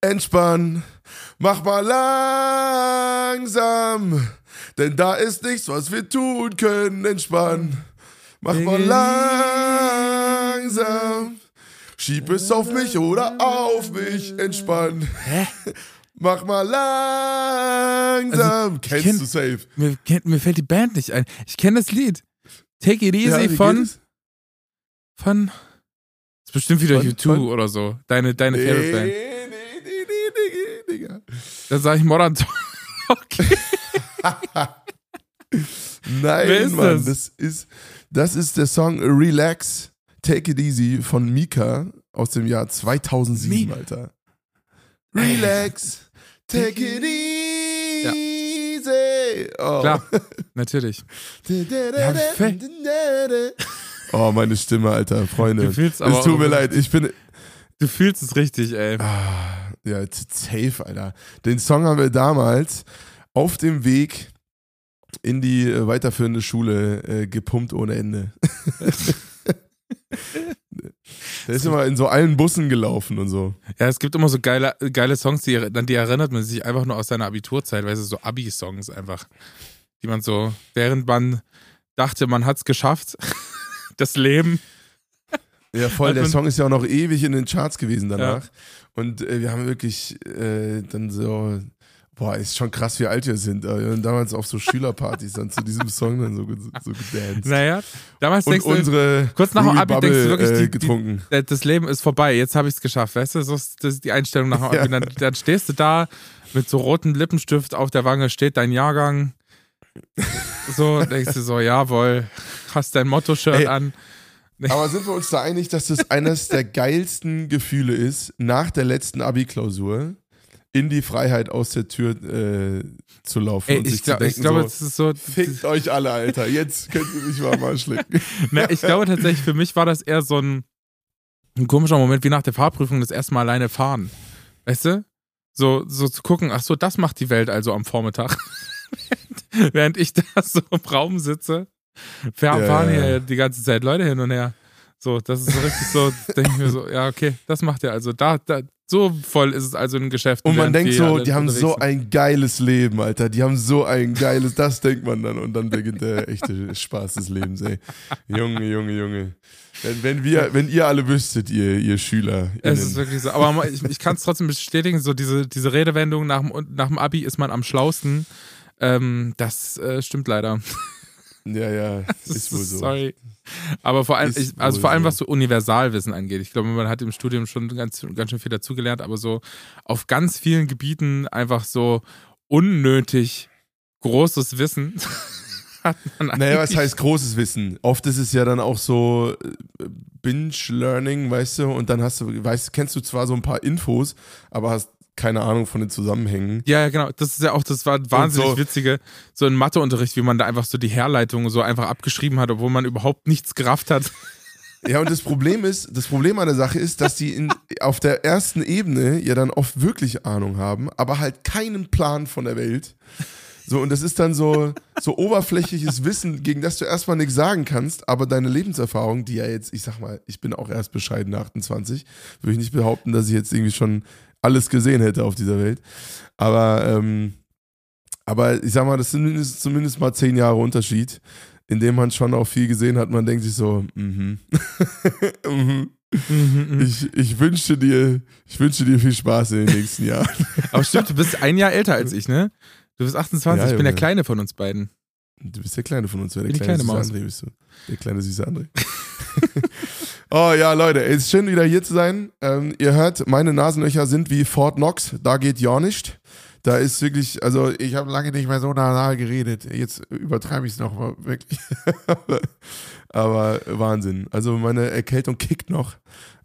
entspann. Mach mal langsam, denn da ist nichts, was wir tun können. Entspann. Mach mal langsam. Schieb es auf mich oder auf mich. Entspann. Hä? Mach mal langsam. Also, Kennst kenn- du safe? Mir, mir fällt die Band nicht ein. Ich kenne das Lied. Take It Easy Ja, von, von. Ist bestimmt wieder Von- U2 von- oder so. Deine, deine Nee, Favorite Band. nee, nee, nee, nee, nee, Digga. Da sage ich Modern Talking. Nein, ist Mann, das? das? ist, das ist der Song Relax, Take It Easy von Mika aus dem Jahr 2007, Mi- Alter. Relax, take it easy. Oh. Klar, natürlich. Ja, Oh, meine Stimme, Alter, Freunde. Du fühlst aber es tut mir leid, ich bin. Du fühlst es richtig, ey. Ah, ja, safe, Alter. Den Song haben wir damals auf dem Weg in die äh, weiterführende Schule äh, gepumpt ohne Ende. Der ist immer in so allen Bussen gelaufen und so. Ja, es gibt immer so geile, geile Songs, die, an die erinnert man sich einfach nur aus seiner Abiturzeit, weißt du, so Abi-Songs einfach. Die man so, während man dachte, man hat's geschafft, das Leben. Ja, voll. Der Song ist ja auch noch ewig in den Charts gewesen danach. Und äh, wir haben wirklich äh, dann so, boah, ist schon krass, wie alt wir sind. Wir haben damals auf so Schülerpartys dann zu diesem Song dann so, so gedanced. Naja, damals Und denkst du, unsere kurz nach dem Abi Bubble, denkst du wirklich, äh, die- die- getrunken. äh, das Leben ist vorbei, jetzt habe ich es geschafft, weißt du? So ist, das ist die Einstellung nach dem Abi. Dann, dann stehst du da mit so rotem Lippenstift auf der Wange, steht dein Jahrgang. So, denkst du so, jawohl, hast dein Motto-Shirt an. Aber sind wir uns da einig, dass das eines der geilsten Gefühle ist, nach der letzten Abi-Klausur in die Freiheit aus der Tür äh, zu laufen Ey, und ich, sich glaub, zu ich denken, glaube, so, so. fickt euch alle, Alter, jetzt könnt ihr mich mal mal schlecken. Na, ich glaube tatsächlich, für mich war das eher so ein, ein komischer Moment, wie nach der Fahrprüfung das erste Mal alleine fahren. Weißt du? So, so zu gucken, ach so, das macht die Welt also am Vormittag. während ich da so im Raum sitze, fahren, Ja, fahren ja. hier die ganze Zeit Leute hin und her. So, das ist so richtig so, denke ich mir so, ja, okay, das macht er also. Da, da, so voll ist es also ein Geschäft. Und man denkt wir so, die haben so ein geiles Leben, Alter. Die haben so ein geiles, das denkt man dann. Und dann beginnt der echte Spaß des Lebens, ey. Junge, Junge, Junge. Wenn, wenn, wir, wenn ihr alle wüsstet, ihr, ihr Schüler. Es ist wirklich so. Aber ich, ich kann es trotzdem bestätigen, so diese, diese Redewendung nach dem, nach dem Abi ist man am schlausten. Ähm, das äh, stimmt leider. Ja, ja, ist wohl so. Sorry. Aber vor allem, ich, also vor allem, was so Universalwissen angeht. Ich glaube, man hat im Studium schon ganz, ganz schön viel dazugelernt, aber so auf ganz vielen Gebieten einfach so unnötig großes Wissen hat man Naja, was heißt großes Wissen? Oft ist es ja dann auch so äh, Binge-Learning, weißt du, und dann hast du, weißt, kennst du zwar so ein paar Infos, aber hast keine Ahnung von den Zusammenhängen. Ja, ja, genau. Das ist ja auch, das war wahnsinnig so- witzige, so ein Matheunterricht, wie man da einfach so die Herleitung so einfach abgeschrieben hat, obwohl man überhaupt nichts gerafft hat. Ja, und das Problem ist, das Problem an der Sache ist, dass die in, auf der ersten Ebene ja dann oft wirklich Ahnung haben, aber halt keinen Plan von der Welt. So, und das ist dann so, so oberflächliches Wissen, gegen das du erstmal nichts sagen kannst, aber deine Lebenserfahrung, die ja jetzt, ich sag mal, ich bin auch erst bescheiden 28, würde ich nicht behaupten, dass ich jetzt irgendwie schon alles gesehen hätte auf dieser Welt. Aber, ähm, aber ich sag mal, das sind zumindest mal zehn Jahre Unterschied, in dem man schon auch viel gesehen hat. Man denkt sich so, mhm. mhm. Ich, ich wünsche dir, ich wünsche dir viel Spaß in den nächsten Jahren. Aber stimmt, du bist ein Jahr älter als ich, ne? Du bist 28, Ja, ich bin der. Kleine von uns beiden. Du bist der Kleine von uns, wer der kleine, kleine süße Maus. André bist du. Der kleine süße André. oh ja, Leute, es ist schön wieder hier zu sein. Ähm, ihr hört, meine Nasenlöcher sind wie Fort Knox, da geht ja nicht. Da ist wirklich, also ich habe lange nicht mehr so nasal geredet. Jetzt übertreibe ich es noch mal wirklich. aber Wahnsinn. Also meine Erkältung kickt noch.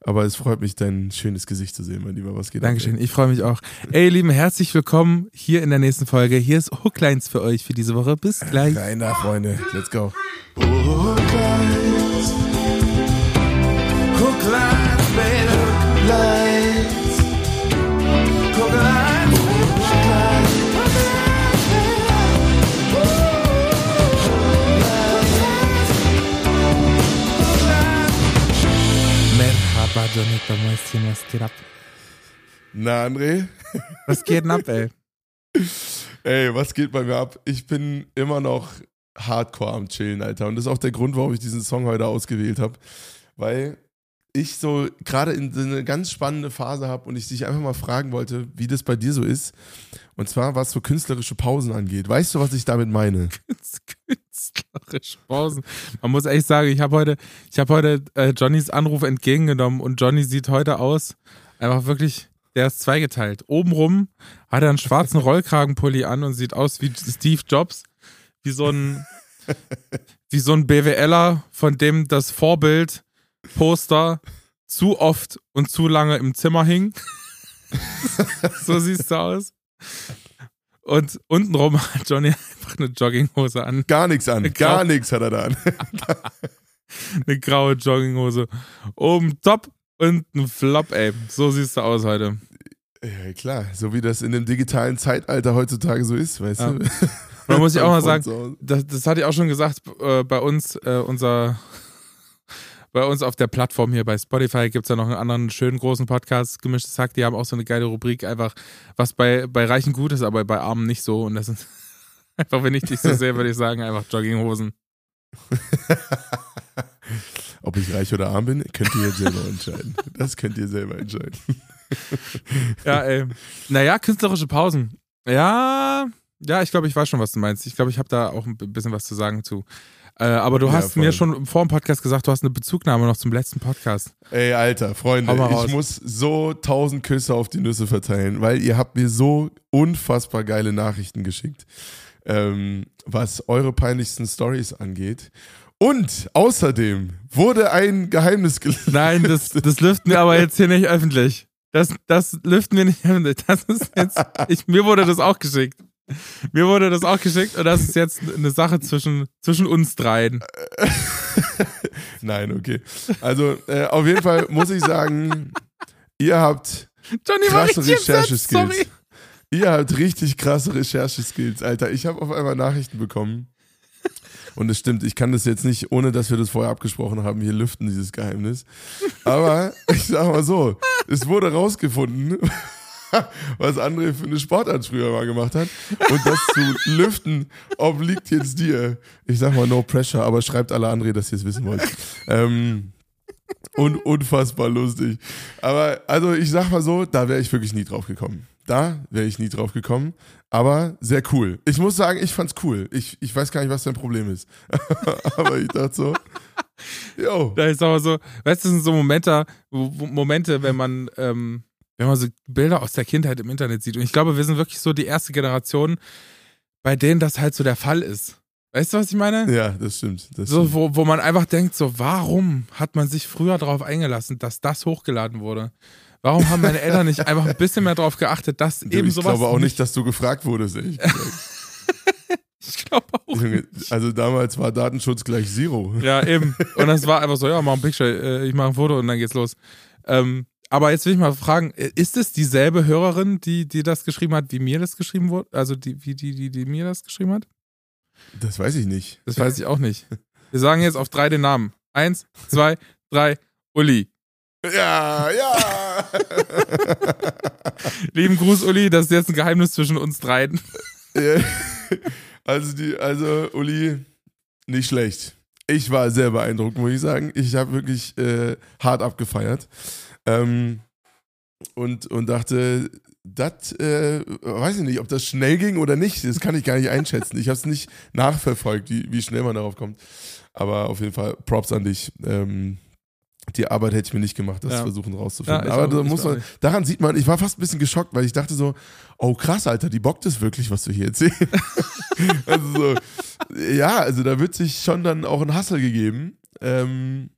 Aber es freut mich, dein schönes Gesicht zu sehen, mein Lieber. Was geht ab, Dankeschön, ey? ich freue mich auch. Ey, ihr Lieben, herzlich willkommen hier in der nächsten Folge. Hier ist Hooklines für euch für diese Woche. Bis gleich. Rein Freunde. Let's go. Merhaba, Jonathan, was geht ab? Na, André? Was geht denn ab, ey? Ey, was geht bei mir ab? Ich bin immer noch hardcore am Chillen, Alter. Und das ist auch der Grund, warum ich diesen Song heute ausgewählt habe. Weil ich so gerade in so eine ganz spannende Phase habe und ich dich einfach mal fragen wollte, wie das bei dir so ist. Und zwar, was so künstlerische Pausen angeht. Weißt du, was ich damit meine? Künstlerische Pausen. Man muss echt sagen, ich habe heute, ich habe heute äh, Johnnys Anruf entgegengenommen und Johnny sieht heute aus, einfach wirklich, der ist zweigeteilt. Obenrum hat er einen schwarzen Rollkragenpulli an und sieht aus wie Steve Jobs, wie so ein, wie so ein BWLer, von dem das Vorbild Poster zu oft und zu lange im Zimmer hing. so siehst du aus. Und untenrum hat Johnny einfach eine Jogginghose an. Gar nichts an. Gar nichts hat er da an. eine graue Jogginghose. Oben top und ein Flop, ey. So siehst du aus heute. Ja, klar. So wie das in dem digitalen Zeitalter heutzutage so ist, weißt ja. du? Man muss ich auch mal sagen, das, das hatte ich auch schon gesagt äh, bei uns, äh, unser bei uns auf der Plattform hier bei Spotify gibt es ja noch einen anderen schönen großen Podcast, Gemischtes Hack, die haben auch so eine geile Rubrik, einfach, was bei, bei Reichen gut ist, aber bei Armen nicht so. Und das sind einfach, wenn ich dich so sehe, würde ich sagen, einfach Jogginghosen. Ob ich reich oder arm bin, könnt ihr jetzt selber entscheiden. Das könnt ihr selber entscheiden. ja, ey. Naja, künstlerische Pausen. Ja, ja, ich glaube, ich weiß schon, was du meinst. Ich glaube, ich habe da auch ein bisschen was zu sagen zu. Äh, aber du ja, hast voll. mir schon vor dem Podcast gesagt, du hast eine Bezugnahme noch zum letzten Podcast. Ey, Alter, Freunde, ich muss so tausend Küsse auf die Nüsse verteilen, weil ihr habt mir so unfassbar geile Nachrichten geschickt, ähm, was eure peinlichsten Stories angeht. Und außerdem wurde ein Geheimnis gelöst. Nein, das, das lüften wir aber jetzt hier nicht öffentlich. Das, das lüften wir nicht öffentlich. Das ist jetzt, ich, mir wurde das auch geschickt. Mir wurde das auch geschickt und das ist jetzt eine Sache zwischen, zwischen uns dreien. Nein, okay. Also auf jeden Fall muss ich sagen, ihr habt Johnny krasse Recherche-Skills. Ihr habt richtig krasse Recherche-Skills, Alter. Ich habe auf einmal Nachrichten bekommen. Und es stimmt, ich kann das jetzt nicht, ohne dass wir das vorher abgesprochen haben, hier lüften, dieses Geheimnis. Aber ich sag mal so, es wurde rausgefunden, was André für eine Sportart früher mal gemacht hat. Und das zu lüften obliegt jetzt dir. Ich sag mal no pressure, aber schreibt alle André, dass ihr es wissen wollt. Ähm, und unfassbar lustig. Aber also ich sag mal so, da wäre ich wirklich nie drauf gekommen. Da wäre ich nie drauf gekommen. Aber sehr cool. Ich muss sagen, ich fand's cool. Ich, ich weiß gar nicht, was dein Problem ist. aber ich dachte so, jo. Da ist aber so, weißt du, das sind so Momente, Momente, wenn man ähm, wenn man so Bilder aus der Kindheit im Internet sieht. Und ich glaube, wir sind wirklich so die erste Generation, bei denen das halt so der Fall ist. Weißt du, was ich meine? Ja, das stimmt. Das so, stimmt. Wo, wo man einfach denkt, so, warum hat man sich früher darauf eingelassen, dass das hochgeladen wurde? Warum haben meine Eltern nicht einfach ein bisschen mehr darauf geachtet, dass du, eben ich sowas. Ich glaube auch nicht, dass du gefragt wurdest, ehrlich ich glaube auch. Nicht. Also damals war Datenschutz gleich Zero. Ja, eben. Und das war einfach so, ja, mach ein Picture, äh, ich mache ein Foto und dann geht's los. Ähm, aber jetzt will ich mal fragen, ist es dieselbe Hörerin, die, die das geschrieben hat, wie mir das geschrieben wurde? Also die, wie die, die, die mir das geschrieben hat? Das weiß ich nicht. Das weiß ich auch nicht. Wir sagen jetzt auf drei den Namen. Eins, zwei, drei, Uli. Ja, ja. Lieben Gruß, Uli, das ist jetzt ein Geheimnis zwischen uns dreien. Also, die, also Uli, nicht schlecht. Ich war sehr beeindruckt, muss ich sagen. Ich habe wirklich äh, hart abgefeiert. Ähm, und, und dachte, das äh, weiß ich nicht, ob das schnell ging oder nicht. Das kann ich gar nicht einschätzen. Ich habe es nicht nachverfolgt, wie, wie schnell man darauf kommt. Aber auf jeden Fall Props an dich. Ähm, die Arbeit hätte ich mir nicht gemacht, das ja. versuchen rauszufinden. Ja, Aber da muss man, daran sieht man, ich war fast ein bisschen geschockt, weil ich dachte so, oh krass, Alter, die bockt es wirklich, was wir hier erzählen. also so, ja, also da wird sich schon dann auch ein Hassel gegeben. Ähm,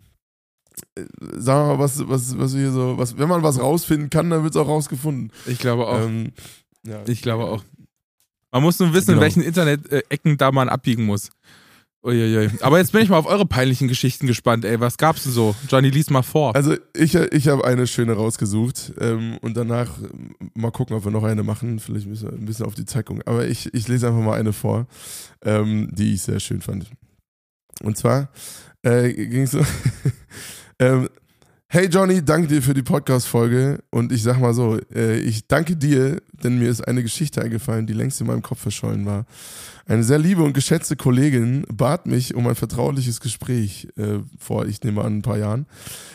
sagen wir mal, was, was, was wir so, was, wenn man was rausfinden kann, dann wird es auch rausgefunden. Ich glaube auch. Ähm, ja. Ich glaube auch. Man muss nur wissen, genau. in welchen Internet-Ecken da man abbiegen muss. Uiuiui. Aber jetzt bin ich mal auf eure peinlichen Geschichten gespannt, ey. Was gab's denn so? Johnny, lies mal vor. Also, ich, ich habe eine schöne rausgesucht ähm, und danach mal gucken, ob wir noch eine machen. Vielleicht müssen wir ein bisschen auf die Zeit gucken. Aber ich, ich lese einfach mal eine vor, ähm, die ich sehr schön fand. Und zwar äh, ging es so. Ähm, Hey Johnny, danke dir für die Podcast-Folge und ich sag mal so, äh, ich danke dir, denn mir ist eine Geschichte eingefallen, die längst in meinem Kopf verschollen war. Eine sehr liebe und geschätzte Kollegin bat mich um ein vertrauliches Gespräch äh, vor, ich nehme an, ein paar Jahren.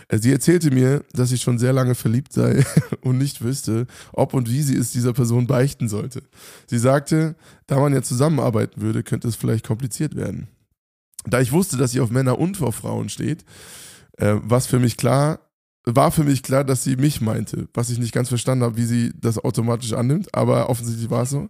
Äh, sie erzählte mir, dass ich schon sehr lange verliebt sei und nicht wüsste, ob und wie sie es dieser Person beichten sollte. Sie sagte, da man ja zusammenarbeiten würde, könnte es vielleicht kompliziert werden. Da ich wusste, dass sie auf Männer und auf Frauen steht, äh, was für mich klar war für mich klar, dass sie mich meinte, was ich nicht ganz verstanden habe, wie sie das automatisch annimmt, aber offensichtlich war es so.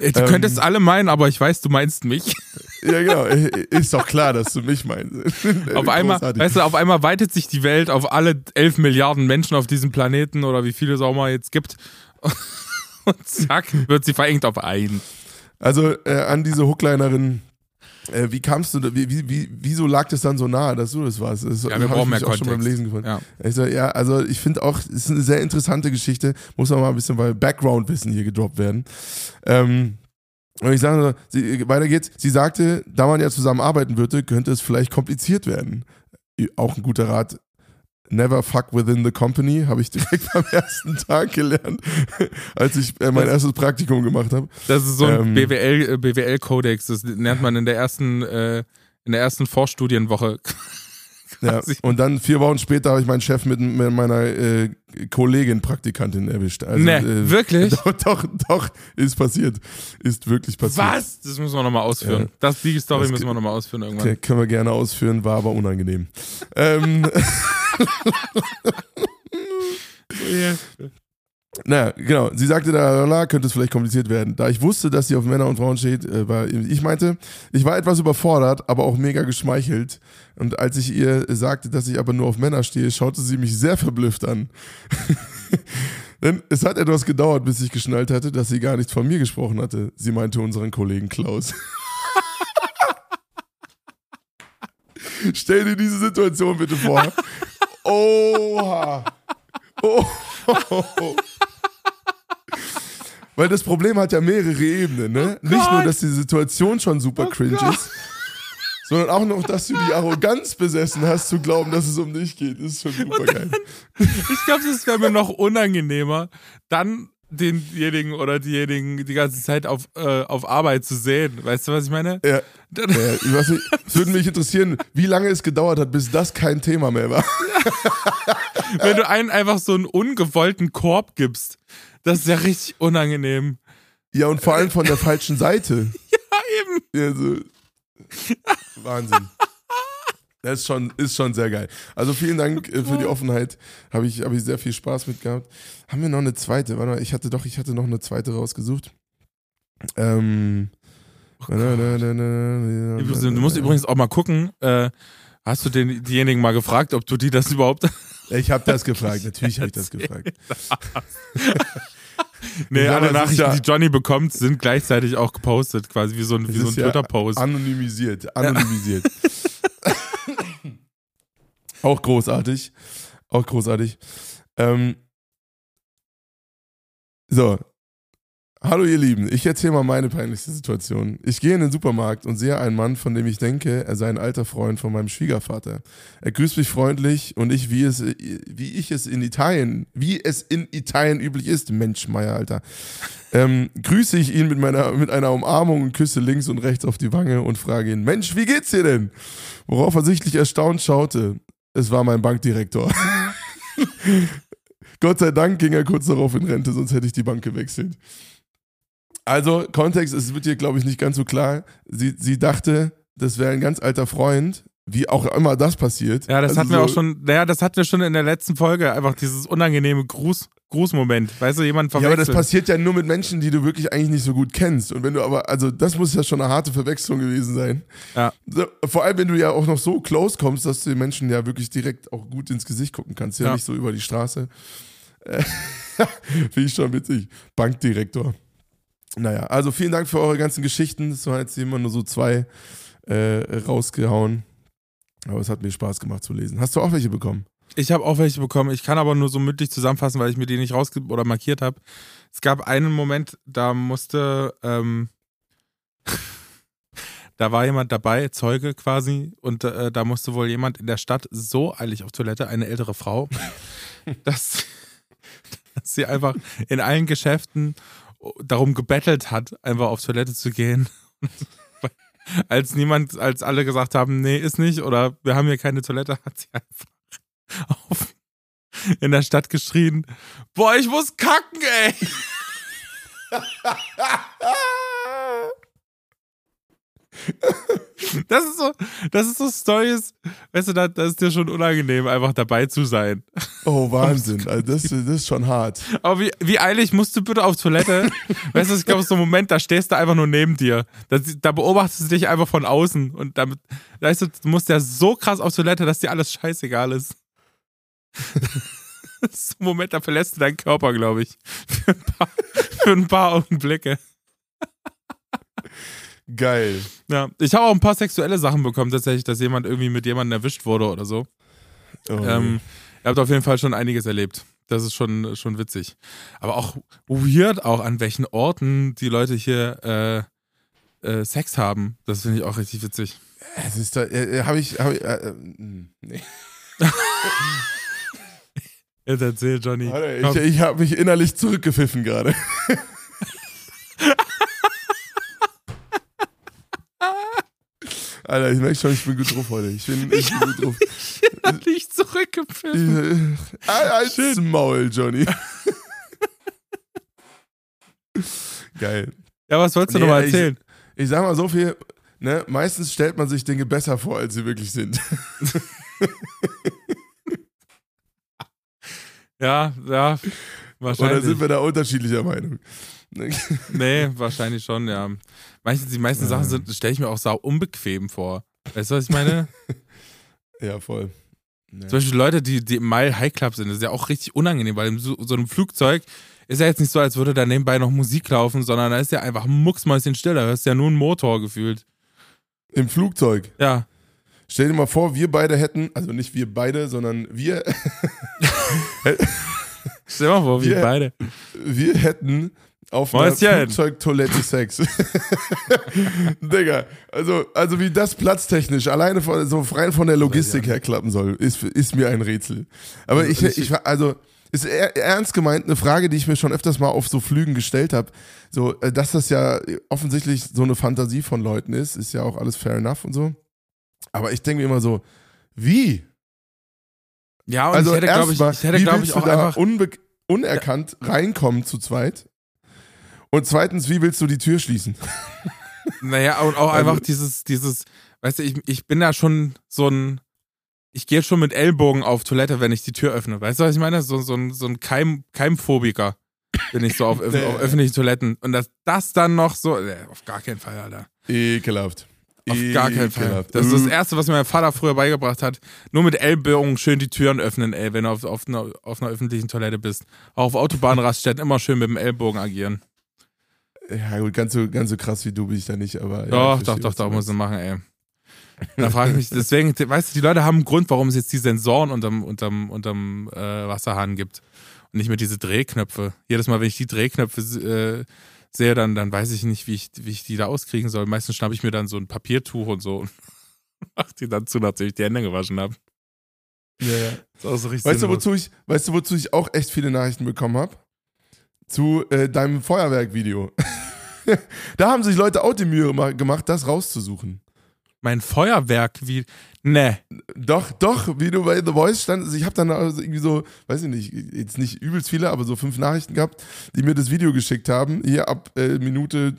Äh, du ähm, könntest alle meinen, aber ich weiß, du meinst mich. Ja, genau. Ist doch klar, dass du mich meinst. auf einmal, weißt du, auf einmal weitet sich die Welt auf alle elf Milliarden Menschen auf diesem Planeten oder wie viele es auch mal jetzt gibt. Und zack, wird sie verengt auf einen. Also äh, an diese Hooklinerin äh, wie kamst du, wie, wie, wie, wieso lag das dann so nahe, dass du das warst? Das ja, wir brauchen mehr Kontext. Auch schon beim Lesen gefunden. Ja. Ich so, ja, also ich finde auch, es ist eine sehr interessante Geschichte, muss man mal ein bisschen weil Background-Wissen hier gedroppt werden. Ähm, und ich sage, sie, weiter geht's. Sie sagte, da man ja zusammenarbeiten würde, könnte es vielleicht kompliziert werden. Auch ein guter Rat Never fuck within the company, habe ich direkt am ersten Tag gelernt, als ich äh, mein das, erstes Praktikum gemacht habe. Das ist so ein ähm, BWL, äh, BWL-Kodex, das lernt man in der ersten, äh, in der ersten Vorstudienwoche. Ja, und dann vier Wochen später habe ich meinen Chef mit, mit meiner äh, Kollegin, Praktikantin erwischt. Also, nee, äh, wirklich? Doch, doch, doch, ist passiert. Ist wirklich passiert. Was? Das müssen wir nochmal ausführen. Ja. Das, die Story müssen wir nochmal ausführen irgendwann. Okay, können wir gerne ausführen, war aber unangenehm. ähm, naja, genau. Sie sagte da, könnte es vielleicht kompliziert werden. Da ich wusste, dass sie auf Männer und Frauen steht, äh, war, ich meinte, ich war etwas überfordert, aber auch mega geschmeichelt. Und als ich ihr sagte, dass ich aber nur auf Männer stehe, schaute sie mich sehr verblüfft an. Denn es hat etwas gedauert, bis ich geschnallt hatte, dass sie gar nicht von mir gesprochen hatte. Sie meinte unseren Kollegen Klaus. Stell dir diese Situation bitte vor. Oha. Oh. Weil das Problem hat ja mehrere Ebenen, ne? Oh Nicht nur, dass die Situation schon super oh cringe Gott. ist, sondern auch noch, dass du die Arroganz besessen hast, zu glauben, dass es um dich geht. Das ist schon super geil. Ich glaube, das wäre mir noch unangenehmer, dann denjenigen oder diejenigen die ganze Zeit auf, äh, auf Arbeit zu sehen. Weißt du, was ich meine? Ja. Dann, ja ich würde mich interessieren, wie lange es gedauert hat, bis das kein Thema mehr war. Wenn du einen einfach so einen ungewollten Korb gibst, das ist ja richtig unangenehm. Ja, und vor allem von der falschen Seite. Ja, eben. Ja, so. Wahnsinn. Das ist schon, ist schon sehr geil. Also vielen Dank äh, für die Offenheit. Habe ich, hab ich sehr viel Spaß mit gehabt. Haben wir noch eine zweite? Warte mal, ich hatte doch, ich hatte noch eine zweite rausgesucht. Ähm. Oh du musst übrigens auch mal gucken, äh, hast du den, diejenigen mal gefragt, ob du die das überhaupt. Ich habe das gefragt, natürlich habe ich das gefragt. nee, alle Nachrichten, ja die Johnny bekommt, sind gleichzeitig auch gepostet, quasi wie so ein, wie so ein Twitter-Post. Anonymisiert, anonymisiert. Auch großartig. Auch großartig. Ähm, so. Hallo ihr Lieben, ich erzähle mal meine peinlichste Situation. Ich gehe in den Supermarkt und sehe einen Mann, von dem ich denke, er sei ein alter Freund von meinem Schwiegervater. Er grüßt mich freundlich und ich, wie es, wie ich es in Italien, wie es in Italien üblich ist, Mensch, Meier, Alter, ähm, grüße ich ihn mit meiner, mit einer Umarmung und küsse links und rechts auf die Wange und frage ihn, Mensch, wie geht's dir denn? Worauf er sichtlich erstaunt schaute. Es war mein Bankdirektor. Gott sei Dank ging er kurz darauf in Rente, sonst hätte ich die Bank gewechselt. Also, Kontext, es wird hier, glaube ich, nicht ganz so klar. Sie, sie dachte, das wäre ein ganz alter Freund, wie auch immer das passiert. Ja, das also hatten wir auch schon, naja, das hatten wir schon in der letzten Folge, einfach dieses unangenehme Gruß, Grußmoment. Weißt du, jemand verwechselt. Ja, aber das passiert ja nur mit Menschen, die du wirklich eigentlich nicht so gut kennst. Und wenn du aber, also das muss ja schon eine harte Verwechslung gewesen sein. Ja. Vor allem, wenn du ja auch noch so close kommst, dass du den Menschen ja wirklich direkt auch gut ins Gesicht gucken kannst. Ja, ja. nicht so über die Straße. Finde ich schon witzig. Bankdirektor. Naja, also vielen Dank für eure ganzen Geschichten. Es waren jetzt immer nur so zwei äh, rausgehauen. Aber es hat mir Spaß gemacht zu lesen. Hast du auch welche bekommen? Ich habe auch welche bekommen. Ich kann aber nur so mündlich zusammenfassen, weil ich mir die nicht raus oder markiert habe. Es gab einen Moment, da musste, ähm, da war jemand dabei, Zeuge quasi, und äh, da musste wohl jemand in der Stadt so eilig auf Toilette, eine ältere Frau, dass, dass sie einfach in allen Geschäften darum gebettelt hat, einfach auf Toilette zu gehen. Als niemand, als alle gesagt haben, nee, ist nicht, oder wir haben hier keine Toilette, hat sie einfach auf, in der Stadt geschrien, boah, ich muss kacken, ey. Das ist so, das ist so Stories, weißt du, da, das ist dir schon unangenehm, einfach dabei zu sein. Oh, Wahnsinn. Also das, das ist schon hart. Aber wie, wie eilig musst du bitte auf Toilette? weißt du, ich glaube, so ein Moment, da stehst du einfach nur neben dir. Da, da beobachtest du dich einfach von außen und damit, weißt du, du musst ja so krass auf Toilette, dass dir alles scheißegal ist. das ist so ein Moment, da verlässt du deinen Körper, glaube ich. Für ein, paar, für ein paar Augenblicke. Geil. Ja, ich habe auch ein paar sexuelle Sachen bekommen, tatsächlich, dass jemand irgendwie mit jemandem erwischt wurde oder so. Oh. Ähm, ihr habt auf jeden Fall schon einiges erlebt. Das ist schon, schon witzig. Aber auch weird, auch an welchen Orten die Leute hier äh, äh, Sex haben. Das finde ich auch richtig witzig. Es ist da, äh, habe ich, hab ich äh, äh, nee. Jetzt erzähl, Johnny. Alter, ich ich habe mich innerlich zurückgepfiffen gerade. Alter, ich merke schon, ich bin gut drauf heute. Ich bin, ich bin gut drauf. Nicht zurückgepfiffen. Als Maul, Johnny. Geil. Ja, was wolltest du Nee, nochmal ich- erzählen? Ich sag mal so viel, ne, meistens stellt man sich Dinge besser vor, als sie wirklich sind. Ja, ja. Oder Wahrscheinlich. sind wir da unterschiedlicher Meinung? Ne? Nee, wahrscheinlich schon, ja. Manche, die meisten Sachen sind, stelle ich mir auch sau unbequem vor. Weißt du, was ich meine? Ja, voll. Ja. Zum Beispiel Leute, die, die im Mile High Club sind, das ist ja auch richtig unangenehm, weil in so, so einem Flugzeug ist ja jetzt nicht so, als würde da nebenbei noch Musik laufen, sondern da ist ja einfach mucksmäuschen still, da hörst du ja nur einen Motor gefühlt. Im Flugzeug. Ja. Stell dir mal vor, wir beide hätten, also nicht wir beide, sondern wir, Stell dir mal vor, wie Wir- beide. wir hätten auf einer Mäuschen. Flugzeugtoilette Sex. Digga, also, also wie das platztechnisch alleine von, so rein von der Logistik her klappen soll, ist, ist mir ein Rätsel. Aber ich, ich- ich, also, ist er- ernst gemeint eine Frage, die ich mir schon öfters mal auf so Flügen gestellt habe. So, äh, dass das ja offensichtlich so eine Fantasie von Leuten ist, ist ja auch alles fair enough und so. Aber ich denke mir immer so, wie? Ja, und also ich hätte, glaube ich, ich hätte, willst ich, du auch da einfach. unerkannt reinkommen zu zweit? Und zweitens, wie willst du die Tür schließen? Naja, und auch Also- einfach dieses, dieses, weißt du, ich, ich bin da schon so ein, ich gehe schon mit Ellbogen auf Toilette, wenn ich die Tür öffne. Weißt du, was ich meine? So, so ein, so ein Keim, Keimphobiker bin ich so auf, Nee. auf öffentlichen Toiletten. Und dass das dann noch so, äh, auf gar keinen Fall, Alter. Ekelhaft. Auf gar keinen Fall. Ekelhaft. Das ist das Mm. Erste, was mir mein Vater früher beigebracht hat. Nur mit Ellbogen schön die Türen öffnen, ey, wenn du auf, auf, einer, auf einer öffentlichen Toilette bist. Auch auf Autobahnraststätten immer schön mit dem Ellbogen agieren. Ja, gut, ganz so, ganz so krass wie du bin ich da nicht, aber. ja, Doch, doch, doch, doch, muss man machen, ey. Da frage ich mich, deswegen, weißt du, die Leute haben einen Grund, warum es jetzt die Sensoren unterm, unterm, unterm äh, Wasserhahn gibt. Und nicht mehr diese Drehknöpfe. Jedes Mal, wenn ich die Drehknöpfe äh, sehe, dann, dann weiß ich nicht, wie ich, wie ich die da auskriegen soll. Meistens schnappe ich mir dann so ein Papiertuch und so und mach die dann zu, nachdem ich die Hände gewaschen habe. Ja, ja. Ist auch so richtig Weißt, du, wozu ich, weißt du, wozu ich auch echt viele Nachrichten bekommen habe? Zu äh, deinem Feuerwerk-Video. da haben sich Leute auch die Mühe ma- gemacht, das rauszusuchen. Mein Feuerwerk, wie. Ne. Doch, doch, wie du bei The Voice standest. Ich habe dann also irgendwie so, weiß ich nicht, jetzt nicht übelst viele, aber so fünf Nachrichten gehabt, die mir das Video geschickt haben. Hier ab äh, Minute,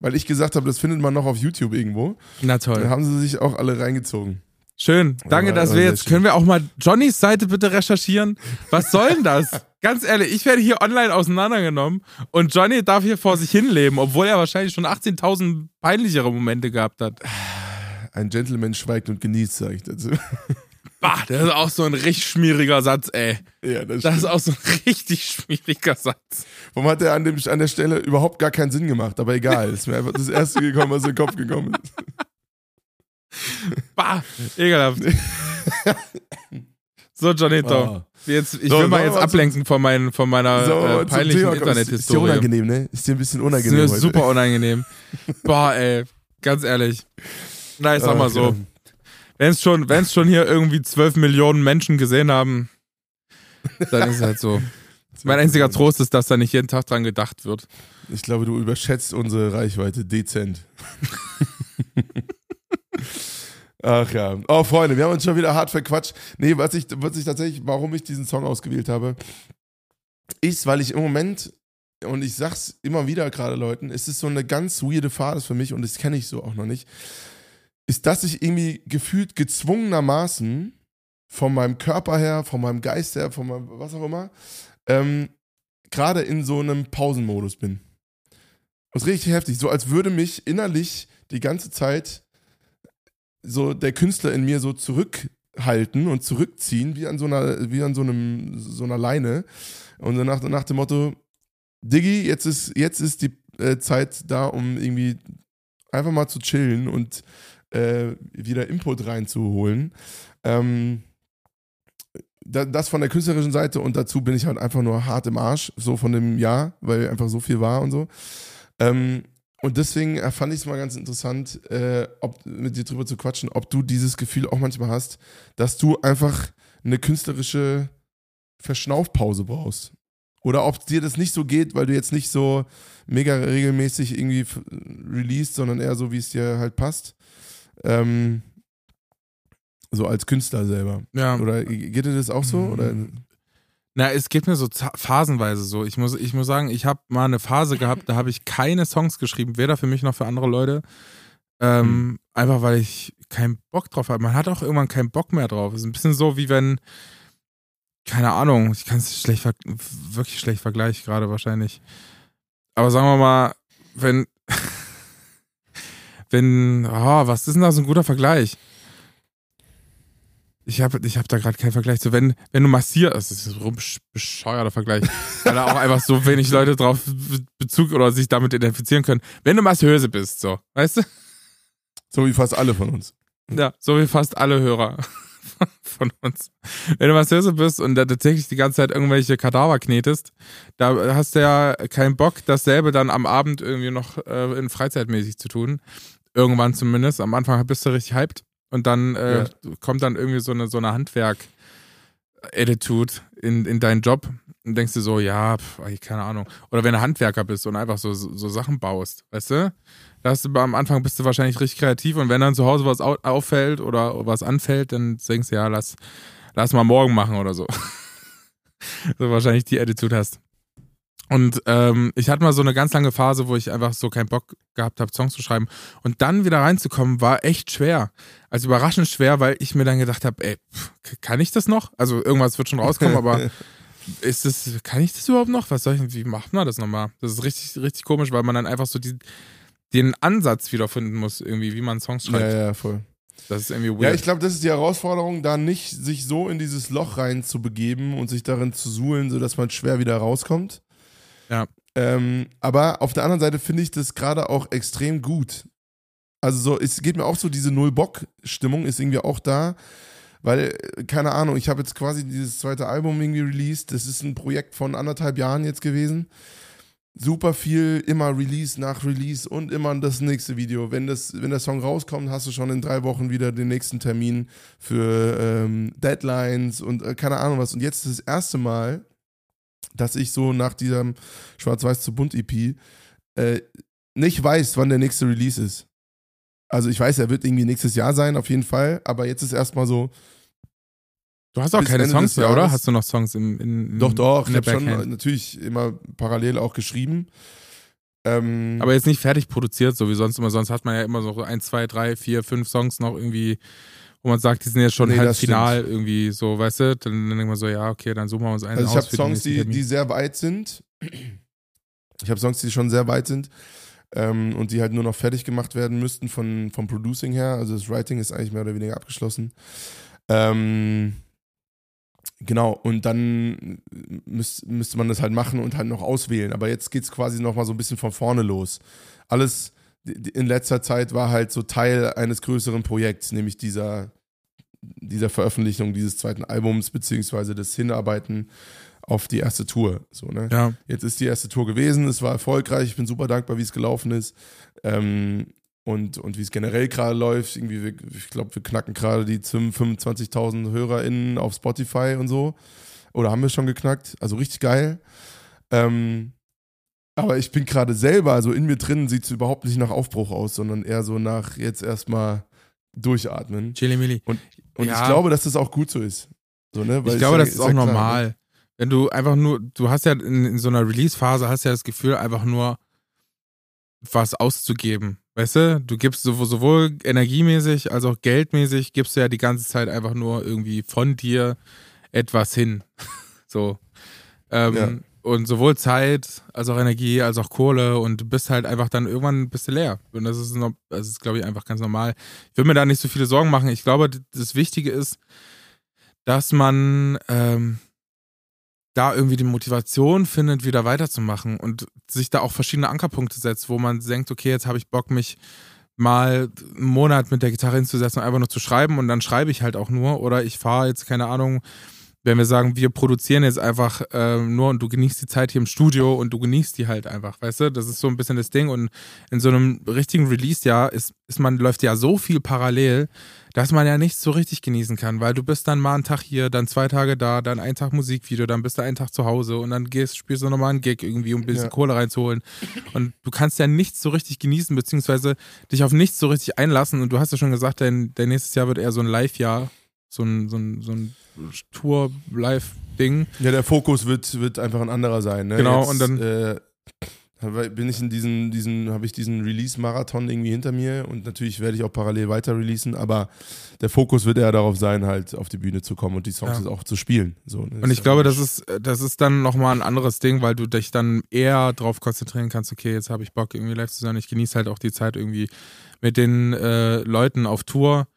weil ich gesagt habe, das findet man noch auf YouTube irgendwo. Na Da toll. haben sie sich auch alle reingezogen. Schön. Danke, dass wir jetzt. Können wir auch mal Johnnys Seite bitte recherchieren? Was soll denn das? Ganz ehrlich, ich werde hier online auseinandergenommen und Johnny darf hier vor sich hinleben, obwohl er wahrscheinlich schon 18.000 peinlichere Momente gehabt hat. Ein Gentleman schweigt und genießt, sage ich dazu. Bah, das ist auch so ein richtig schmieriger Satz, ey. ja, das, Das ist auch so ein richtig schmieriger Satz. Warum hat der an, dem, an der Stelle überhaupt gar keinen Sinn gemacht? Aber egal, ist mir einfach das erste gekommen, was in den Kopf gekommen ist. Bah, ekelhaft. So, Johnito. Oh. Jetzt, ich So, will mal jetzt ablenken von, meinen, von meiner So, äh, peinlichen kommen. Ist dir Internethistorie. unangenehm, ne? Ist dir ein bisschen unangenehm ist heute. super unangenehm. Boah, ey. Ganz ehrlich. Na, ich sag mal so. Wenn es schon, wenn's schon hier irgendwie 12 Millionen Menschen gesehen haben, dann ist es halt so. Mein einziger Trost ist, dass da nicht jeden Tag dran gedacht wird. Ich glaube, du überschätzt unsere Reichweite dezent. Ach ja. Oh, Freunde, wir haben uns schon wieder hart verquatscht. Nee, was ich, was ich tatsächlich, warum ich diesen Song ausgewählt habe, ist, weil ich im Moment, und ich sag's immer wieder gerade Leuten, es ist so eine ganz weirde Phase für mich und das kenne ich so auch noch nicht, ist, dass ich irgendwie gefühlt gezwungenermaßen von meinem Körper her, von meinem Geist her, von meinem, was auch immer, ähm, gerade in so einem Pausenmodus bin. Das ist richtig heftig. So als würde mich innerlich die ganze Zeit so der Künstler in mir so zurückhalten und zurückziehen, wie an so einer, wie an so einem, so einer Leine. Und dann nach, nach dem Motto, Diggi, jetzt ist, jetzt ist die äh, Zeit da, um irgendwie einfach mal zu chillen und äh, wieder Input reinzuholen. Ähm, das von der künstlerischen Seite und dazu bin ich halt einfach nur hart im Arsch, so von dem Jahr, weil einfach so viel war und so. Ähm, und deswegen fand ich es mal ganz interessant, äh, ob, mit dir drüber zu quatschen, ob du dieses Gefühl auch manchmal hast, dass du einfach eine künstlerische Verschnaufpause brauchst. Oder ob dir das nicht so geht, weil du jetzt nicht so mega regelmäßig irgendwie released, sondern eher so, wie es dir halt passt. Ähm, so als Künstler selber. Ja. Oder geht dir das auch so? Oder? Na, es geht mir so phasenweise so. Ich muss, ich muss sagen, ich habe mal eine Phase gehabt, da habe ich keine Songs geschrieben, weder für mich noch für andere Leute. Ähm, mhm. Einfach weil ich keinen Bock drauf habe. Man hat auch irgendwann keinen Bock mehr drauf. Es ist ein bisschen so, wie wenn, keine Ahnung, ich kann es schlecht, wirklich schlecht vergleichen gerade wahrscheinlich. Aber sagen wir mal, wenn, wenn, oh, was ist denn da so ein guter Vergleich? Ich habe ich hab da gerade keinen Vergleich. So, wenn, wenn du massierst, das ist ein bescheuerter Vergleich, weil da auch einfach so wenig Leute drauf Bezug oder sich damit identifizieren können. Wenn du Masseuse bist, so, weißt du? So wie fast alle von uns. Ja, so wie fast alle Hörer von uns. Wenn du Masseuse bist und da tatsächlich die ganze Zeit irgendwelche Kadaver knetest, da hast du ja keinen Bock, dasselbe dann am Abend irgendwie noch äh, in Freizeitmäßig zu tun. Irgendwann zumindest. Am Anfang bist du richtig hyped. Und dann äh, ja. kommt dann irgendwie so eine, so eine Handwerk-Attitude in, in deinen Job und denkst du so, ja, pf, keine Ahnung. Oder wenn du Handwerker bist und einfach so, so Sachen baust, weißt du? Da hast du am Anfang bist du wahrscheinlich richtig kreativ und wenn dann zu Hause was auffällt oder was anfällt, dann denkst du, ja, lass, lass mal morgen machen oder so. so wahrscheinlich die Attitude hast. Und ähm, ich hatte mal so eine ganz lange Phase, wo ich einfach so keinen Bock gehabt habe, Songs zu schreiben. Und dann wieder reinzukommen, war echt schwer. Also überraschend schwer, weil ich mir dann gedacht habe, ey, kann ich das noch? Also irgendwas wird schon rauskommen, aber ist das, kann ich das überhaupt noch? Was soll ich, wie macht man das nochmal? Das ist richtig, richtig komisch, weil man dann einfach so die, den Ansatz wiederfinden muss, irgendwie, wie man Songs schreibt. Ja, ja, voll. Das ist irgendwie weird. Ja, ich glaube, das ist die Herausforderung, da nicht sich so in dieses Loch rein zu begeben und sich darin zu suhlen, sodass man schwer wieder rauskommt. Ja. Ähm, aber auf der anderen Seite finde ich das gerade auch extrem gut. Also so, es geht mir auch so, diese Null-Bock-Stimmung ist irgendwie auch da, weil, keine Ahnung, ich habe jetzt quasi dieses zweite Album irgendwie released. Das ist ein Projekt von anderthalb Jahren jetzt gewesen. Super viel, immer Release nach Release und immer das nächste Video. Wenn, das, wenn der Song rauskommt, hast du schon in drei Wochen wieder den nächsten Termin für ähm, Deadlines und äh, keine Ahnung was. Und jetzt das erste Mal, dass ich so nach diesem Schwarz-Weiß zu Bunt EP äh, nicht weiß, wann der nächste Release ist. Also ich weiß, er wird irgendwie nächstes Jahr sein, auf jeden Fall, aber jetzt ist erstmal so. Du hast auch keine Ende Songs mehr, oder? Hast du noch Songs im, in, in Doch, doch, ich habe schon natürlich immer parallel auch geschrieben. Ähm, aber jetzt nicht fertig produziert, so wie sonst immer. Sonst hat man ja immer so ein, zwei, drei, vier, fünf Songs noch irgendwie wo man sagt, die sind jetzt schon nee, halt final stimmt. irgendwie so, weißt du? Dann, dann denkt man so, ja, okay, dann suchen wir uns einen also ich aus. Ich habe Songs, die, die sehr weit sind. Ich habe Songs, die schon sehr weit sind ähm, und die halt nur noch fertig gemacht werden müssten von, vom Producing her. Also das Writing ist eigentlich mehr oder weniger abgeschlossen. Ähm, genau, und dann müß, müsste man das halt machen und halt noch auswählen. Aber jetzt geht es quasi nochmal so ein bisschen von vorne los. Alles in letzter Zeit war halt so Teil eines größeren Projekts, nämlich dieser, dieser Veröffentlichung dieses zweiten Albums, beziehungsweise das Hinarbeiten auf die erste Tour. So, ne? ja. Jetzt ist die erste Tour gewesen, es war erfolgreich, ich bin super dankbar, wie es gelaufen ist. Ähm, und, und wie es generell gerade läuft. Irgendwie, wir, ich glaube, wir knacken gerade die 25.000 HörerInnen auf Spotify und so. Oder haben wir schon geknackt? Also richtig geil. Ähm, aber ich bin gerade selber, also in mir drin sieht es überhaupt nicht nach Aufbruch aus, sondern eher so nach jetzt erstmal durchatmen. Chili. Und, und Ja. ich glaube, dass das auch gut so ist. So, ne? Ich glaube, das ist ja auch klar, ne? normal. Wenn du einfach nur, du hast ja in, in so einer Release-Phase hast ja das Gefühl, einfach nur was auszugeben. Weißt du? Du gibst sowohl, sowohl energiemäßig als auch geldmäßig, gibst du ja die ganze Zeit einfach nur irgendwie von dir etwas hin. so. Ähm, Ja. Und sowohl Zeit, als auch Energie, als auch Kohle und du bist halt einfach dann irgendwann ein bisschen leer. Und das ist, das ist glaube ich, einfach ganz normal. Ich würde mir da nicht so viele Sorgen machen. Ich glaube, das Wichtige ist, dass man ähm, da irgendwie die Motivation findet, wieder weiterzumachen und sich da auch verschiedene Ankerpunkte setzt, wo man denkt, okay, jetzt habe ich Bock, mich mal einen Monat mit der Gitarre hinzusetzen und einfach nur zu schreiben und dann schreibe ich halt auch nur oder ich fahre jetzt, keine Ahnung, wenn wir sagen, wir produzieren jetzt einfach ähm, nur und du genießt die Zeit hier im Studio und du genießt die halt einfach, weißt du? Das ist so ein bisschen das Ding und in so einem richtigen Release-Jahr ist, ist man, läuft ja so viel parallel, dass man ja nichts so richtig genießen kann, weil du bist dann mal einen Tag hier, dann zwei Tage da, dann einen Tag Musikvideo, dann bist du einen Tag zu Hause und dann gehst, spielst du nochmal einen Gig irgendwie, um ein bisschen Ja. Kohle reinzuholen. Und du kannst ja nichts so richtig genießen, beziehungsweise dich auf nichts so richtig einlassen. Und du hast ja schon gesagt, dein, dein nächstes Jahr wird eher so ein Live-Jahr, so ein, so ein, so ein Tour-Live-Ding. Ja, der Fokus wird, wird einfach ein anderer sein. Ne? Genau, Jetzt, und dann- Äh, bin ich in diesen, diesen habe ich diesen Release-Marathon irgendwie hinter mir und natürlich werde ich auch parallel weiter releasen, aber der Fokus wird eher darauf sein, halt auf die Bühne zu kommen und die Songs Ja. auch zu spielen. So, ne? Und ich glaube, das ist, das ist dann nochmal ein anderes Ding, weil du dich dann eher darauf konzentrieren kannst, okay, jetzt habe ich Bock, irgendwie live zu sein. Ich genieße halt auch die Zeit irgendwie mit den äh, Leuten auf Tour.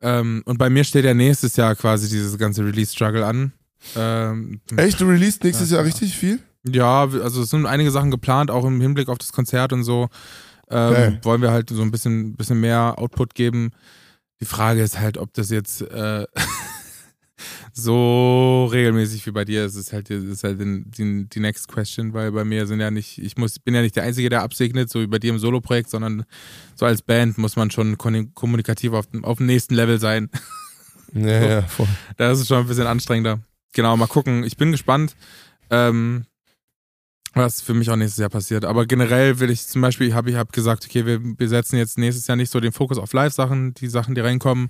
Ähm, und bei mir steht ja nächstes Jahr quasi dieses ganze Release-Struggle an. Ähm, Echt, du released nächstes Ja, Jahr ja. richtig viel? Ja, also es sind einige Sachen geplant, auch im Hinblick auf das Konzert und so. Ähm, Geil. wollen wir halt so ein bisschen, bisschen mehr Output geben. Die Frage ist halt, ob das jetzt äh, so regelmäßig wie bei dir ist. Es ist halt, ist halt die, die, die next question, weil bei mir sind ja nicht, ich muss, bin ja nicht der Einzige, der absegnet, so wie bei dir im Soloprojekt, sondern so als Band muss man schon kommunikativ auf, dem- auf dem nächsten Level sein. Ja, So. ja, voll. Da ist es schon ein bisschen anstrengender. Genau, mal gucken. Ich bin gespannt, ähm, was für mich auch nächstes Jahr passiert. Aber generell will ich zum Beispiel, habe ich hab gesagt, okay, wir, wir setzen jetzt nächstes Jahr nicht so den Fokus auf Live-Sachen, die Sachen, die reinkommen,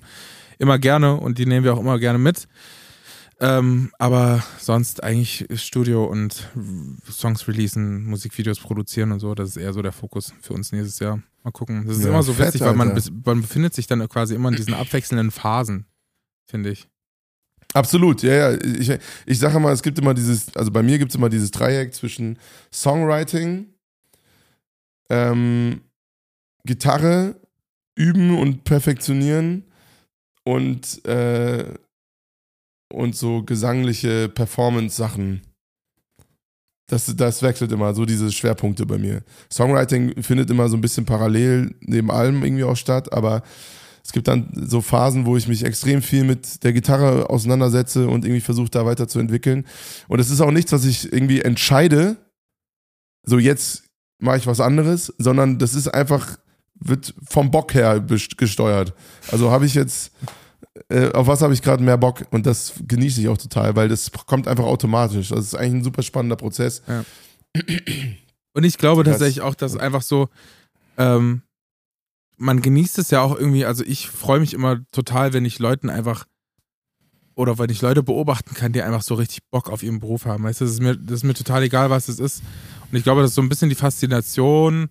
immer gerne und die nehmen wir auch immer gerne mit. Ähm, aber sonst eigentlich Studio und Songs releasen, Musikvideos produzieren und so, das ist eher so der Fokus für uns nächstes Jahr. Mal gucken. Das ist Ja, immer so fett, witzig, weil man, man befindet sich dann quasi immer in diesen abwechselnden Phasen, finde ich. Absolut, ja, ja. Ich, ich sage mal, es gibt immer dieses, also bei mir gibt es immer dieses Dreieck zwischen Songwriting, ähm, Gitarre üben und perfektionieren und, äh, und so gesangliche Performance-Sachen. Das, das wechselt immer, so diese Schwerpunkte bei mir. Songwriting findet immer so ein bisschen parallel neben allem irgendwie auch statt, aber es gibt dann so Phasen, wo ich mich extrem viel mit der Gitarre auseinandersetze und irgendwie versuche, da weiterzuentwickeln. Und es ist auch nichts, was ich irgendwie entscheide, so jetzt mache ich was anderes, sondern das ist einfach, wird vom Bock her gesteuert. Also habe ich jetzt, äh, auf was habe ich gerade mehr Bock? Und das genieße ich auch total, weil das kommt einfach automatisch. Das ist eigentlich ein super spannender Prozess. Und ich glaube tatsächlich auch, dass einfach so, ähm, man genießt es ja auch irgendwie, also ich freue mich immer total, wenn ich Leuten einfach oder wenn ich Leute beobachten kann, die einfach so richtig Bock auf ihren Beruf haben. Weißt du, das ist mir, das ist mir total egal, was es ist. Und ich glaube, das ist so ein bisschen die Faszination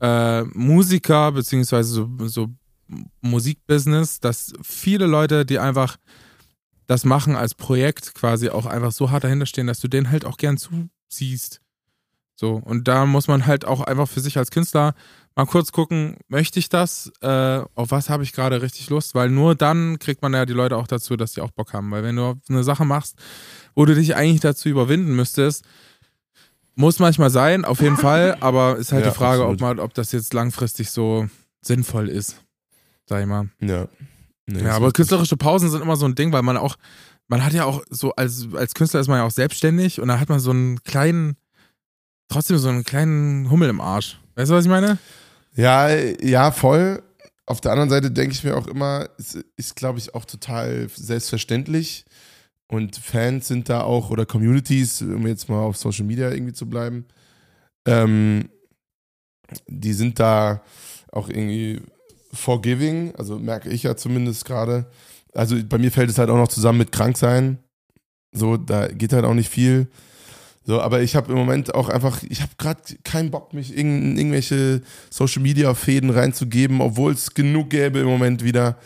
äh, Musiker beziehungsweise so, so Musikbusiness, dass viele Leute, die einfach das machen als Projekt quasi auch einfach so hart dahinter stehen, dass du denen halt auch gern zusiehst. So, und da muss man halt auch einfach für sich als Künstler mal kurz gucken, möchte ich das? Äh, auf was habe ich gerade richtig Lust? Weil nur dann kriegt man ja die Leute auch dazu, dass sie auch Bock haben. Weil wenn du eine Sache machst, wo du dich eigentlich dazu überwinden müsstest, muss manchmal sein, auf jeden Fall, aber ist halt Ja, die Frage, ob, man, ob das jetzt langfristig so sinnvoll ist. Sag ich mal. Ja. Nee, Ja, aber künstlerische Pausen sind immer so ein Ding, weil man auch, man hat ja auch so, als, als Künstler ist man ja auch selbstständig und da hat man so einen kleinen, trotzdem so einen kleinen Hummel im Arsch. Weißt du, was ich meine? Ja, ja, voll. Auf der anderen Seite denke ich mir auch immer, es ist, glaube ich, auch total selbstverständlich. Und Fans sind da auch, oder Communities, um jetzt mal auf Social Media irgendwie zu bleiben, ähm, die sind da auch irgendwie forgiving, also merke ich ja zumindest gerade. Also bei mir fällt es halt auch noch zusammen mit Kranksein. So, da geht halt auch nicht viel. So, aber ich habe im Moment auch einfach, ich habe gerade keinen Bock, mich in irgendwelche Social Media Fäden reinzugeben, obwohl es genug gäbe im Moment wieder.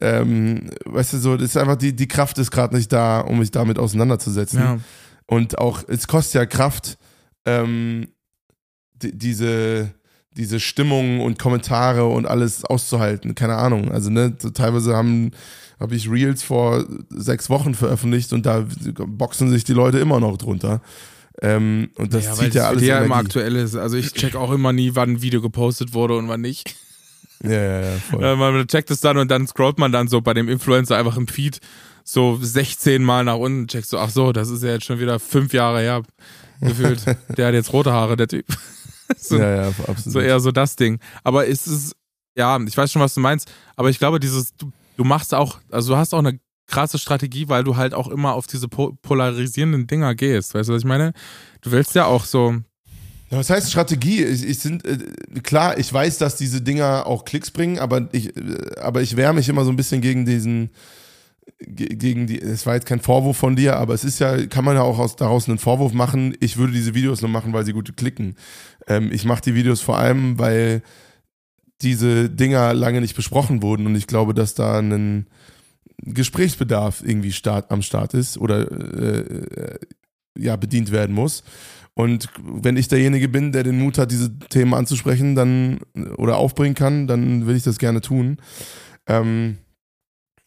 Ähm, weißt du, so, das ist einfach die, die Kraft ist gerade nicht da, um mich damit auseinanderzusetzen. Ja. Und auch, es kostet ja Kraft, ähm, die, diese, diese Stimmung und Kommentare und alles auszuhalten. Keine Ahnung. Also, ne, teilweise haben habe ich Reels vor sechs Wochen veröffentlicht und da boxen sich die Leute immer noch drunter. Ähm, und das ja, zieht ja alles. Ja, immer aktuell ist. Also ich check auch immer nie, wann ein Video gepostet wurde und wann nicht. Ja, ja, ja. Voll. Man checkt es dann und dann scrollt man dann so bei dem Influencer einfach im Feed so 16 Mal nach unten, checkst so, ach so, das ist ja jetzt schon wieder fünf Jahre her gefühlt. der hat jetzt rote Haare, der Typ. so, ja, ja, absolut. So eher so das Ding. Aber ist es, ja, ich weiß schon, was du meinst, aber ich glaube, dieses, du, du machst auch, also du hast auch eine krasse Strategie, weil du halt auch immer auf diese polarisierenden Dinger gehst. Weißt du, was ich meine? Du willst ja auch so. Ja, was heißt Strategie? Ich, ich sind, äh, klar, ich weiß, dass diese Dinger auch Klicks bringen, aber ich, äh, aber ich wehre mich immer so ein bisschen gegen diesen, gegen die, es war jetzt kein Vorwurf von dir, aber es ist ja, kann man ja auch aus, daraus einen Vorwurf machen, ich würde diese Videos nur machen, weil sie gut klicken. Ähm, ich mache die Videos vor allem, weil diese Dinger lange nicht besprochen wurden und ich glaube, dass da ein Gesprächsbedarf irgendwie start, am Start ist oder äh, äh, ja bedient werden muss. Und wenn ich derjenige bin, der den Mut hat, diese Themen anzusprechen, dann oder aufbringen kann, dann will ich das gerne tun. Ähm,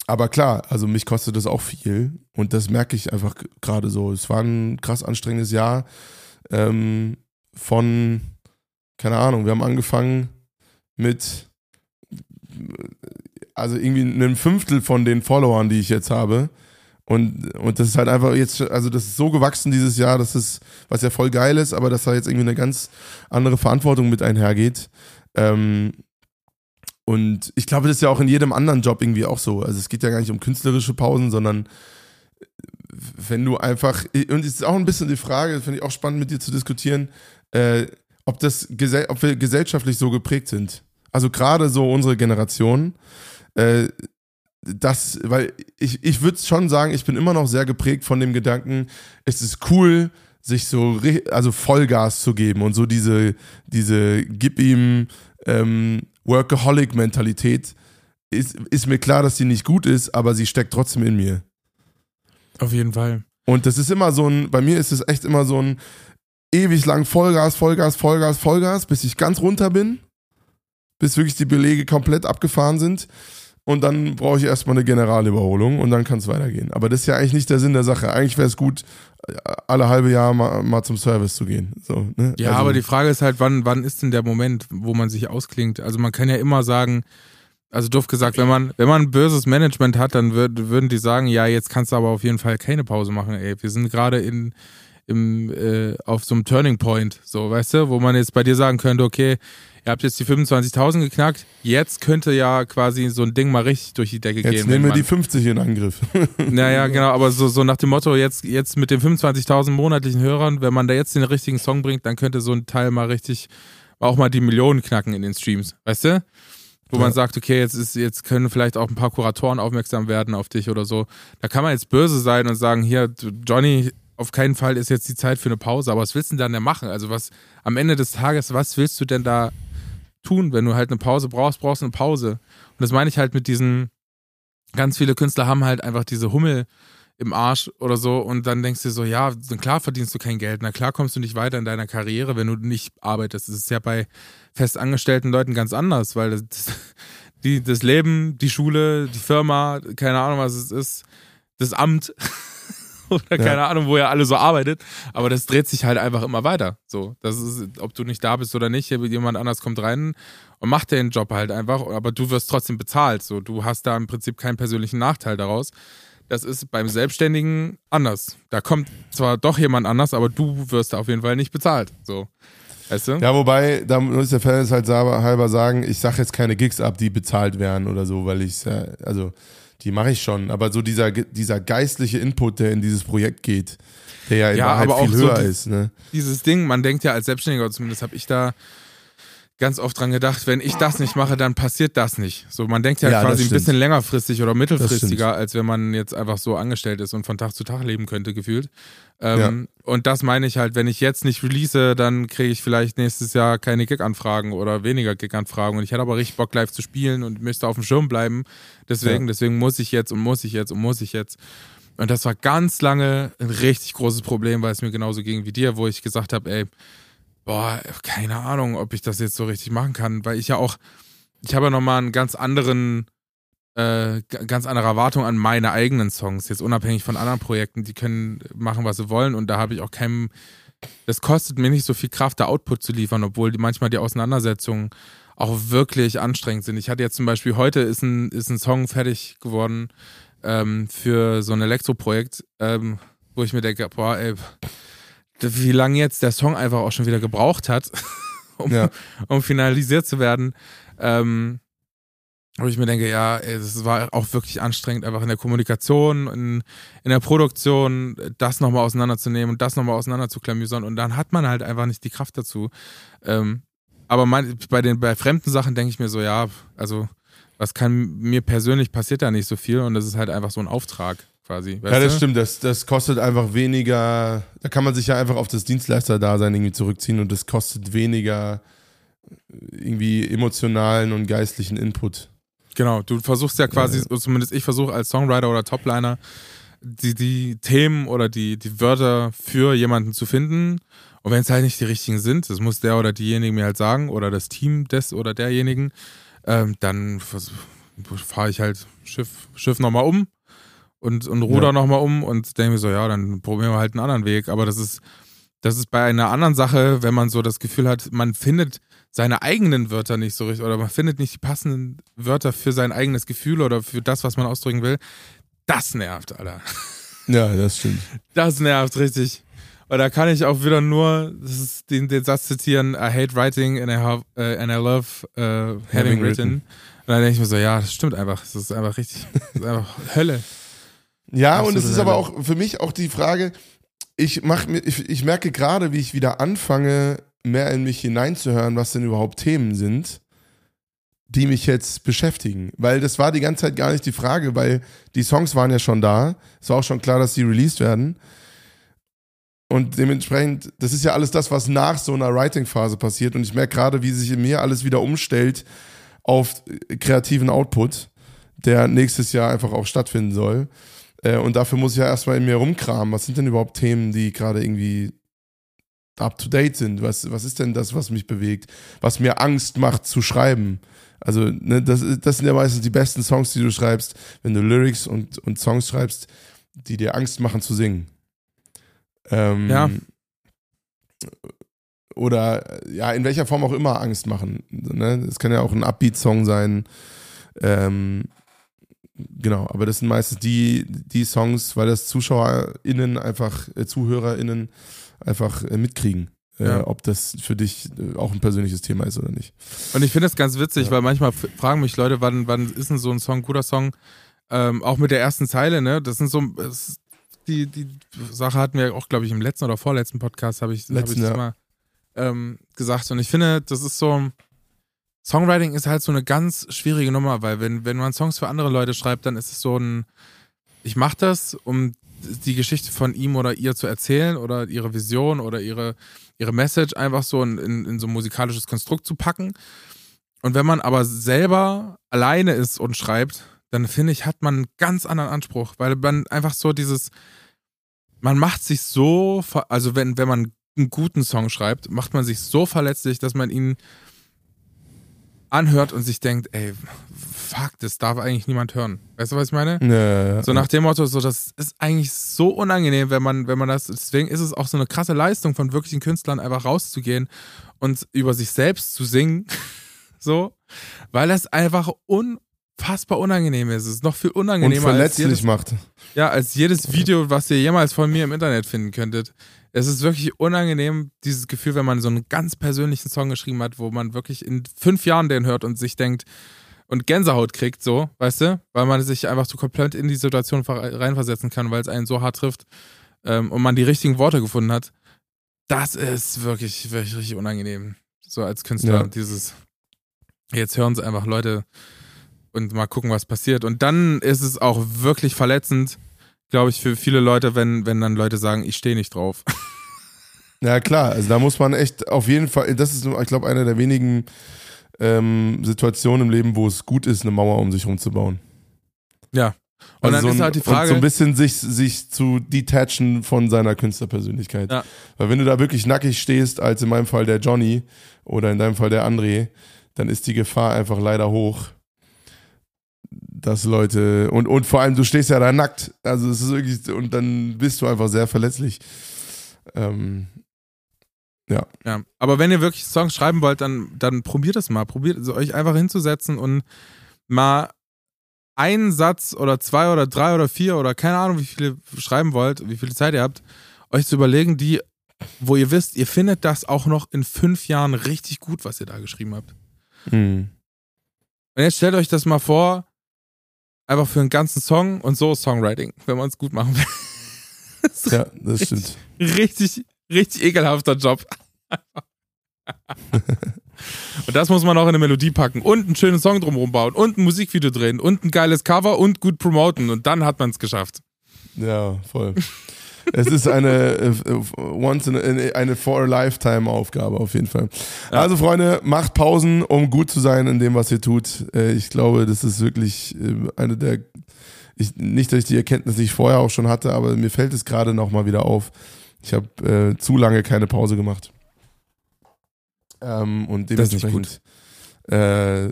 aber klar, also mich kostet das auch viel und das merke ich einfach gerade so. Es war ein krass anstrengendes Jahr ähm, von, keine Ahnung, wir haben angefangen mit also irgendwie einem Fünftel von den Followern, die ich jetzt habe. Und, und das ist halt einfach jetzt, also das ist so gewachsen dieses Jahr, dass es, was ja voll geil ist, aber dass da jetzt irgendwie eine ganz andere Verantwortung mit einhergeht. Ähm, und ich glaube, das ist ja auch in jedem anderen Job irgendwie auch so. Also es geht ja gar nicht um künstlerische Pausen, sondern wenn du einfach, und es ist auch ein bisschen die Frage, finde ich auch spannend mit dir zu diskutieren, äh, ob das, ob wir gesellschaftlich so geprägt sind. Also gerade so unsere Generation, äh, das, weil ich, ich würde schon sagen, ich bin immer noch sehr geprägt von dem Gedanken, es ist cool, sich so, also Vollgas zu geben und so diese, diese gib ihm ähm, Workaholic-Mentalität. Ist, ist mir klar, dass sie nicht gut ist, aber sie steckt trotzdem in mir. Auf jeden Fall. Und das ist immer so ein, bei mir ist es echt immer so ein ewig lang Vollgas, Vollgas, Vollgas, Vollgas, bis ich ganz runter bin, bis wirklich die Belege komplett abgefahren sind und dann brauche ich erstmal eine Generalüberholung und dann kann es weitergehen. Aber das ist ja eigentlich nicht der Sinn der Sache. Eigentlich wäre es gut, alle halbe Jahr mal, mal zum Service zu gehen. So, ne? Ja, also, aber die Frage ist halt, wann, wann ist denn der Moment, wo man sich ausklingt? Also man kann ja immer sagen, also doof gesagt, wenn man, wenn man ein böses Management hat, dann würd, würden die sagen, ja, jetzt kannst du aber auf jeden Fall keine Pause machen, ey. Wir sind gerade in, im, äh, auf so einem Turning Point, so, weißt du, wo man jetzt bei dir sagen könnte, okay, ihr habt jetzt die 25.000 geknackt, jetzt könnte ja quasi so ein Ding mal richtig durch die Decke jetzt gehen. Jetzt nehmen wir die 50 in Angriff. naja, genau, aber so, so nach dem Motto, jetzt, jetzt mit den 25.000 monatlichen Hörern, wenn man da jetzt den richtigen Song bringt, dann könnte so ein Teil mal richtig, auch mal die Millionen knacken in den Streams, weißt du? Wo ja. man sagt, okay, jetzt ist, jetzt können vielleicht auch ein paar Kuratoren aufmerksam werden auf dich oder so. Da kann man jetzt böse sein und sagen, hier, Johnny, auf keinen Fall ist jetzt die Zeit für eine Pause, aber was willst du denn dann machen? Also was am Ende des Tages, was willst du denn da tun. Wenn du halt eine Pause brauchst, brauchst du eine Pause. Und das meine ich halt mit diesen, ganz viele Künstler haben halt einfach diese Hummel im Arsch oder so und dann denkst du so, ja, klar verdienst du kein Geld, na klar kommst du nicht weiter in deiner Karriere, wenn du nicht arbeitest. Das ist ja bei festangestellten Leuten ganz anders, weil das, die, das Leben, die Schule, die Firma, keine Ahnung, was es ist, das Amt oder keine ja. Ahnung, wo ihr alle so arbeitet. Aber das dreht sich halt einfach immer weiter. So, das ist, ob du nicht da bist oder nicht, jemand anders kommt rein und macht den Job halt einfach, aber du wirst trotzdem bezahlt. So, du hast da im Prinzip keinen persönlichen Nachteil daraus. Das ist beim Selbstständigen anders. Da kommt zwar doch jemand anders, aber du wirst da auf jeden Fall nicht bezahlt. So. Weißt du? Ja, wobei, da muss der Fan halt halber sagen, ich sage jetzt keine Gigs ab, die bezahlt werden oder so, weil ich, also die mache ich schon, aber so dieser, dieser geistliche Input, der in dieses Projekt geht, der ja in ja, Wahrheit viel auch so höher die- ist. Ne? Dieses Ding, man denkt ja als Selbstständiger, zumindest habe ich da ganz oft dran gedacht, wenn ich das nicht mache, dann passiert das nicht. So, man denkt ja, Ja, quasi ein bisschen längerfristig oder mittelfristiger, als wenn man jetzt einfach so angestellt ist und von Tag zu Tag leben könnte, gefühlt. Ähm, Und das meine ich halt, wenn ich jetzt nicht release, dann kriege ich vielleicht nächstes Jahr keine Gig-Anfragen oder weniger Gig-Anfragen. Und ich hätte aber richtig Bock, live zu spielen und müsste auf dem Schirm bleiben. Deswegen, Ja. deswegen muss ich jetzt und muss ich jetzt und muss ich jetzt. Und das war ganz lange ein richtig großes Problem, weil es mir genauso ging wie dir, wo ich gesagt habe, ey, boah, keine Ahnung, ob ich das jetzt so richtig machen kann, weil ich ja auch, ich habe ja nochmal einen ganz anderen, äh, ganz andere Erwartung an meine eigenen Songs, jetzt unabhängig von anderen Projekten, die können machen, was sie wollen und da habe ich auch keinen, das kostet mir nicht so viel Kraft, da Output zu liefern, obwohl die, manchmal die Auseinandersetzungen auch wirklich anstrengend sind. Ich hatte jetzt zum Beispiel heute ist ein, ist ein Song fertig geworden ähm, für so ein Elektroprojekt, ähm, wo ich mir denke, boah, ey, wie lange jetzt der Song einfach auch schon wieder gebraucht hat, um, Ja. um finalisiert zu werden. Ähm, wo ich mir denke, ja, das war auch wirklich anstrengend, einfach in der Kommunikation, in, in der Produktion, das nochmal auseinanderzunehmen und das nochmal auseinanderzuklamüsern und dann hat man halt einfach nicht die Kraft dazu. Ähm, aber mein, bei den bei fremden Sachen denke ich mir so, ja, also was kann mir persönlich passiert da nicht so viel und das ist halt einfach so ein Auftrag quasi. Ja, das du? stimmt. Das, das kostet einfach weniger. Da kann man sich ja einfach auf das Dienstleister-Dasein irgendwie zurückziehen und das kostet weniger äh, irgendwie emotionalen und geistlichen Input. Genau, du versuchst ja quasi, Ja. oder zumindest ich versuche als Songwriter oder Topliner, die, die Themen oder die, die Wörter für jemanden zu finden. Und wenn es halt nicht die richtigen sind, das muss der oder diejenige mir halt sagen oder das Team des oder derjenigen, ähm, dann fahre ich halt Schiff, Schiff nochmal um und, und ruder Ja. nochmal um und denke mir so, ja, dann probieren wir halt einen anderen Weg. Aber das ist, das ist bei einer anderen Sache, wenn man so das Gefühl hat, man findet seine eigenen Wörter nicht so richtig oder man findet nicht die passenden Wörter für sein eigenes Gefühl oder für das, was man ausdrücken will. Das nervt, Alter. Ja, das stimmt. Das nervt richtig. Und da kann ich auch wieder nur das ist den, den Satz zitieren, I hate writing and I, have, äh, and I love äh, having, Having written. written. Und dann denke ich mir so, ja, das stimmt einfach. Das ist einfach richtig, das ist einfach Hölle. Ja, und Absolute es ist aber auch für mich auch die Frage, ich, mach, mir- ich, ich merke gerade, wie ich wieder anfange, mehr in mich hineinzuhören, was denn überhaupt Themen sind, die mich jetzt beschäftigen. Weil das war die ganze Zeit gar nicht die Frage, weil die Songs waren ja schon da. Es war auch schon klar, dass sie released werden. Und dementsprechend, das ist ja alles das, was nach so einer Writing-Phase passiert. Und ich merke gerade, wie sich in mir alles wieder umstellt auf kreativen Output, der nächstes Jahr einfach auch stattfinden soll. Äh, und dafür muss ich ja erstmal in mir rumkramen. Was sind denn überhaupt Themen, die gerade irgendwie up to date sind? Was, was ist denn das, was mich bewegt? Was mir Angst macht zu schreiben? Also, ne, das, das sind ja meistens die besten Songs, die du schreibst, wenn du Lyrics und, und Songs schreibst, die dir Angst machen zu singen. Ähm, Ja. Oder ja, in welcher Form auch immer Angst machen. Ne? Es kann ja auch ein Upbeat-Song sein. Ähm, genau, aber das sind meistens die, die Songs, weil das ZuschauerInnen einfach, äh, ZuhörerInnen einfach äh, mitkriegen. Äh, Ja. ob das für dich äh, auch ein persönliches Thema ist oder nicht. Und ich finde es ganz witzig, Ja. weil manchmal fragen mich Leute, wann, wann ist denn so ein Song ein guter Song? Ähm, auch mit der ersten Zeile, ne? Das sind so, es, die, die Sache hatten wir auch, glaube ich, im letzten oder vorletzten Podcast, habe ich, hab Letzten, ich das ja. mal ähm, gesagt. Und ich finde, das ist so, Songwriting ist halt so eine ganz schwierige Nummer, weil wenn, wenn man Songs für andere Leute schreibt, dann ist es so ein, ich mache das, um die Geschichte von ihm oder ihr zu erzählen oder ihre Vision oder ihre, ihre Message einfach so in, in, in so ein musikalisches Konstrukt zu packen. Und wenn man aber selber alleine ist und schreibt, dann finde ich, hat man einen ganz anderen Anspruch, weil man einfach so dieses, man macht sich so, also wenn, wenn man einen guten Song schreibt, macht man sich so verletzlich, dass man ihn anhört und sich denkt, ey, fuck, das darf eigentlich niemand hören. Weißt du, was ich meine? Ja, So nach dem Motto, so das ist eigentlich so unangenehm, wenn man, wenn man das, deswegen ist es auch so eine krasse Leistung von wirklichen Künstlern, einfach rauszugehen und über sich selbst zu singen, so, weil es einfach unfassbar unangenehm ist. Es ist noch viel unangenehmer. Und verletzlich als jedes, macht. Ja, als jedes Video, was ihr jemals von mir im Internet finden könntet. Es ist wirklich unangenehm, dieses Gefühl, wenn man so einen ganz persönlichen Song geschrieben hat, wo man wirklich in fünf Jahren den hört und sich denkt und Gänsehaut kriegt, so, weißt du? Weil man sich einfach so komplett in die Situation reinversetzen kann, weil es einen so hart trifft ähm, und man die richtigen Worte gefunden hat. Das ist wirklich, wirklich richtig unangenehm. So als Künstler, ja. dieses. Jetzt hören es einfach Leute und mal gucken, was passiert. Und dann ist es auch wirklich verletzend, glaube ich, für viele Leute, wenn, wenn dann Leute sagen, ich stehe nicht drauf. Ja, klar, also da muss man echt auf jeden Fall, das ist, ich glaube, eine der wenigen ähm, Situationen im Leben, wo es gut ist, eine Mauer um sich rumzubauen. Ja. Und also dann so ein, ist halt die Frage. so ein bisschen sich, sich zu detachen von seiner Künstlerpersönlichkeit. Ja. Weil wenn du da wirklich nackig stehst, als in meinem Fall der Johnny oder in deinem Fall der André, dann ist die Gefahr einfach leider hoch, dass Leute und, und vor allem du stehst ja da nackt. Also es ist wirklich, und dann bist du einfach sehr verletzlich. Ähm, ja. Ja, aber wenn ihr wirklich Songs schreiben wollt, dann, dann probiert es mal. Probiert also euch einfach hinzusetzen und mal einen Satz oder zwei oder drei oder vier oder keine Ahnung, wie viele schreiben wollt, wie viel Zeit ihr habt, euch zu überlegen, die, wo ihr wisst, ihr findet das auch noch in fünf Jahren richtig gut, was ihr da geschrieben habt. Mhm. Und jetzt stellt euch das mal vor, einfach für einen ganzen Song und so Songwriting, wenn man es gut machen will. das ja, das richtig, stimmt. Richtig, richtig ekelhafter Job. und das muss man auch in eine Melodie packen und einen schönen Song drumherum bauen und ein Musikvideo drehen und ein geiles Cover und gut promoten und dann hat man es geschafft. Ja, voll. Es ist eine äh, once in, eine for a lifetime Aufgabe auf jeden Fall. Ja. Also Freunde, macht Pausen, um gut zu sein in dem, was ihr tut. Äh, ich glaube, das ist wirklich äh, eine der ich, nicht, dass ich die Erkenntnis nicht vorher auch schon hatte, aber mir fällt es gerade noch mal wieder auf. Ich habe äh, zu lange keine Pause gemacht. Ähm, und dementsprechend äh,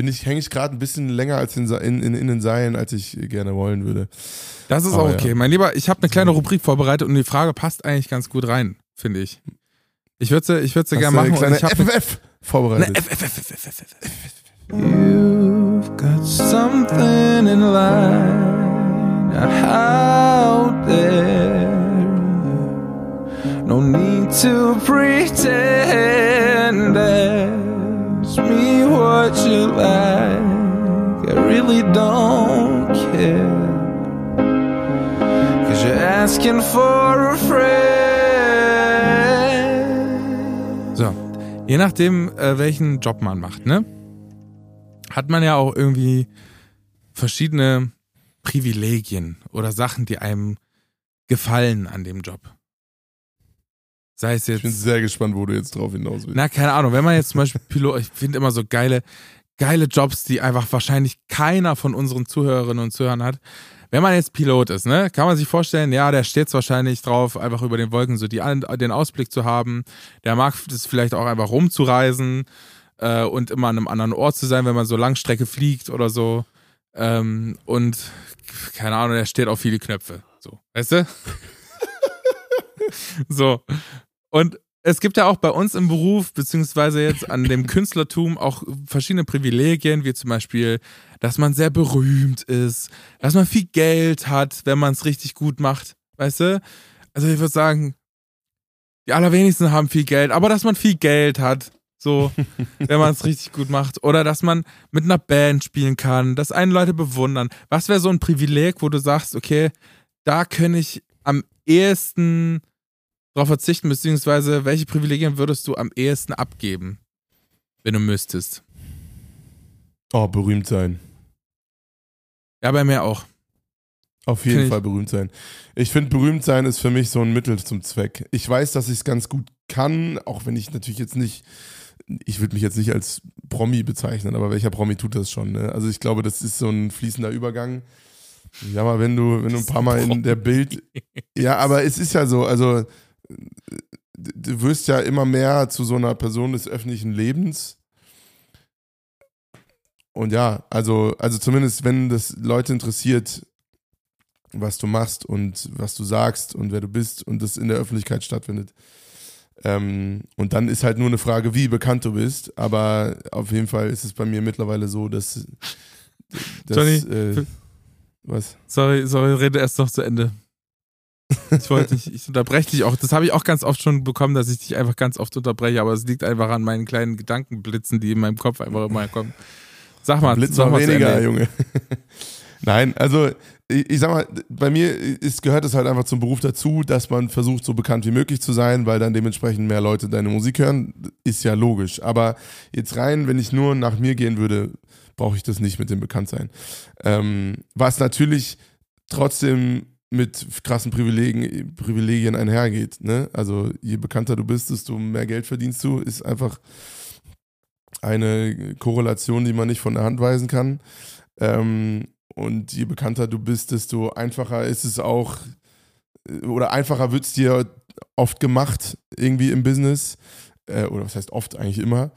bin ich, hänge ich gerade ein bisschen länger als in, in, in, in, den Seilen, als ich gerne wollen würde. Das ist Aber auch okay. Ja. Mein Lieber, ich habe eine kleine Rubrik vorbereitet und die Frage passt eigentlich ganz gut rein, finde ich. Ich würde sie, ich sie gerne machen. Eine kleine FFF vorbereitet. Eine FFF. You've got something in line out there. No need to pretend me what you like. I really don't care. Cause you're asking for a friend. So, je nachdem, äh, welchen Job man macht, ne? Hat man ja auch irgendwie verschiedene Privilegien oder Sachen, die einem gefallen an dem Job. Sei es jetzt. Ich bin sehr gespannt, wo du jetzt drauf hinaus willst. Na, keine Ahnung. Wenn man jetzt zum Beispiel Pilot, ich finde immer so geile, geile Jobs, die einfach wahrscheinlich keiner von unseren Zuhörerinnen und Zuhörern hat. Wenn man jetzt Pilot ist, ne, kann man sich vorstellen, ja, der steht wahrscheinlich drauf, einfach über den Wolken so die, den Ausblick zu haben. Der mag es vielleicht auch einfach rumzureisen äh, und immer an einem anderen Ort zu sein, wenn man so Langstrecke fliegt oder so. Ähm, und keine Ahnung, der steht auf viele Knöpfe. So, weißt du? so. Und es gibt ja auch bei uns im Beruf, beziehungsweise jetzt an dem Künstlertum auch verschiedene Privilegien, wie zum Beispiel, dass man sehr berühmt ist, dass man viel Geld hat, wenn man es richtig gut macht. Weißt du? Also ich würde sagen, die allerwenigsten haben viel Geld, aber dass man viel Geld hat, so, wenn man es richtig gut macht. Oder dass man mit einer Band spielen kann, dass einen Leute bewundern. Was wäre so ein Privileg, wo du sagst, okay, da kann ich am ehesten darauf verzichten, beziehungsweise welche Privilegien würdest du am ehesten abgeben, wenn du müsstest? Oh, berühmt sein. Ja, bei mir auch. Auf jeden Fall berühmt sein. Ich finde, berühmt sein ist für mich so ein Mittel zum Zweck. Ich weiß, dass ich es ganz gut kann, auch wenn ich natürlich jetzt nicht, ich würde mich jetzt nicht als Promi bezeichnen, aber welcher Promi tut das schon? Ne? Also ich glaube, das ist so ein fließender Übergang. Ja, mal, wenn du, wenn du ein paar Mal in der Bild. Ja, aber es ist ja so, also du wirst ja immer mehr zu so einer Person des öffentlichen Lebens. Und ja, also, also zumindest wenn das Leute interessiert, was du machst und was du sagst und wer du bist und das in der Öffentlichkeit stattfindet. Ähm, und dann ist halt nur eine Frage, wie bekannt du bist. Aber auf jeden Fall ist es bei mir mittlerweile so, dass Das, Johnny, äh, was? Sorry, sorry, rede erst noch zu Ende. Ich wollte nicht, ich unterbreche dich auch. Das habe ich auch ganz oft schon bekommen, dass ich dich einfach ganz oft unterbreche, aber es liegt einfach an meinen kleinen Gedankenblitzen, die in meinem Kopf einfach immer kommen. Sag mal, Blitz sag mal weniger. Junge. Nein, also ich, ich sag mal, bei mir ist, gehört es halt einfach zum Beruf dazu, dass man versucht, so bekannt wie möglich zu sein, weil dann dementsprechend mehr Leute deine Musik hören. Ist ja logisch. Aber jetzt rein, wenn ich nur nach mir gehen würde, brauche ich das nicht mit dem Bekanntsein. Ähm, was natürlich trotzdem mit krassen Privilegien, Privilegien einhergeht. Ne? Also je bekannter du bist, desto mehr Geld verdienst du, ist einfach eine Korrelation, die man nicht von der Hand weisen kann. Ähm, und je bekannter du bist, desto einfacher ist es auch, oder einfacher wird es dir oft gemacht, irgendwie im Business. Äh, oder was heißt oft, eigentlich immer.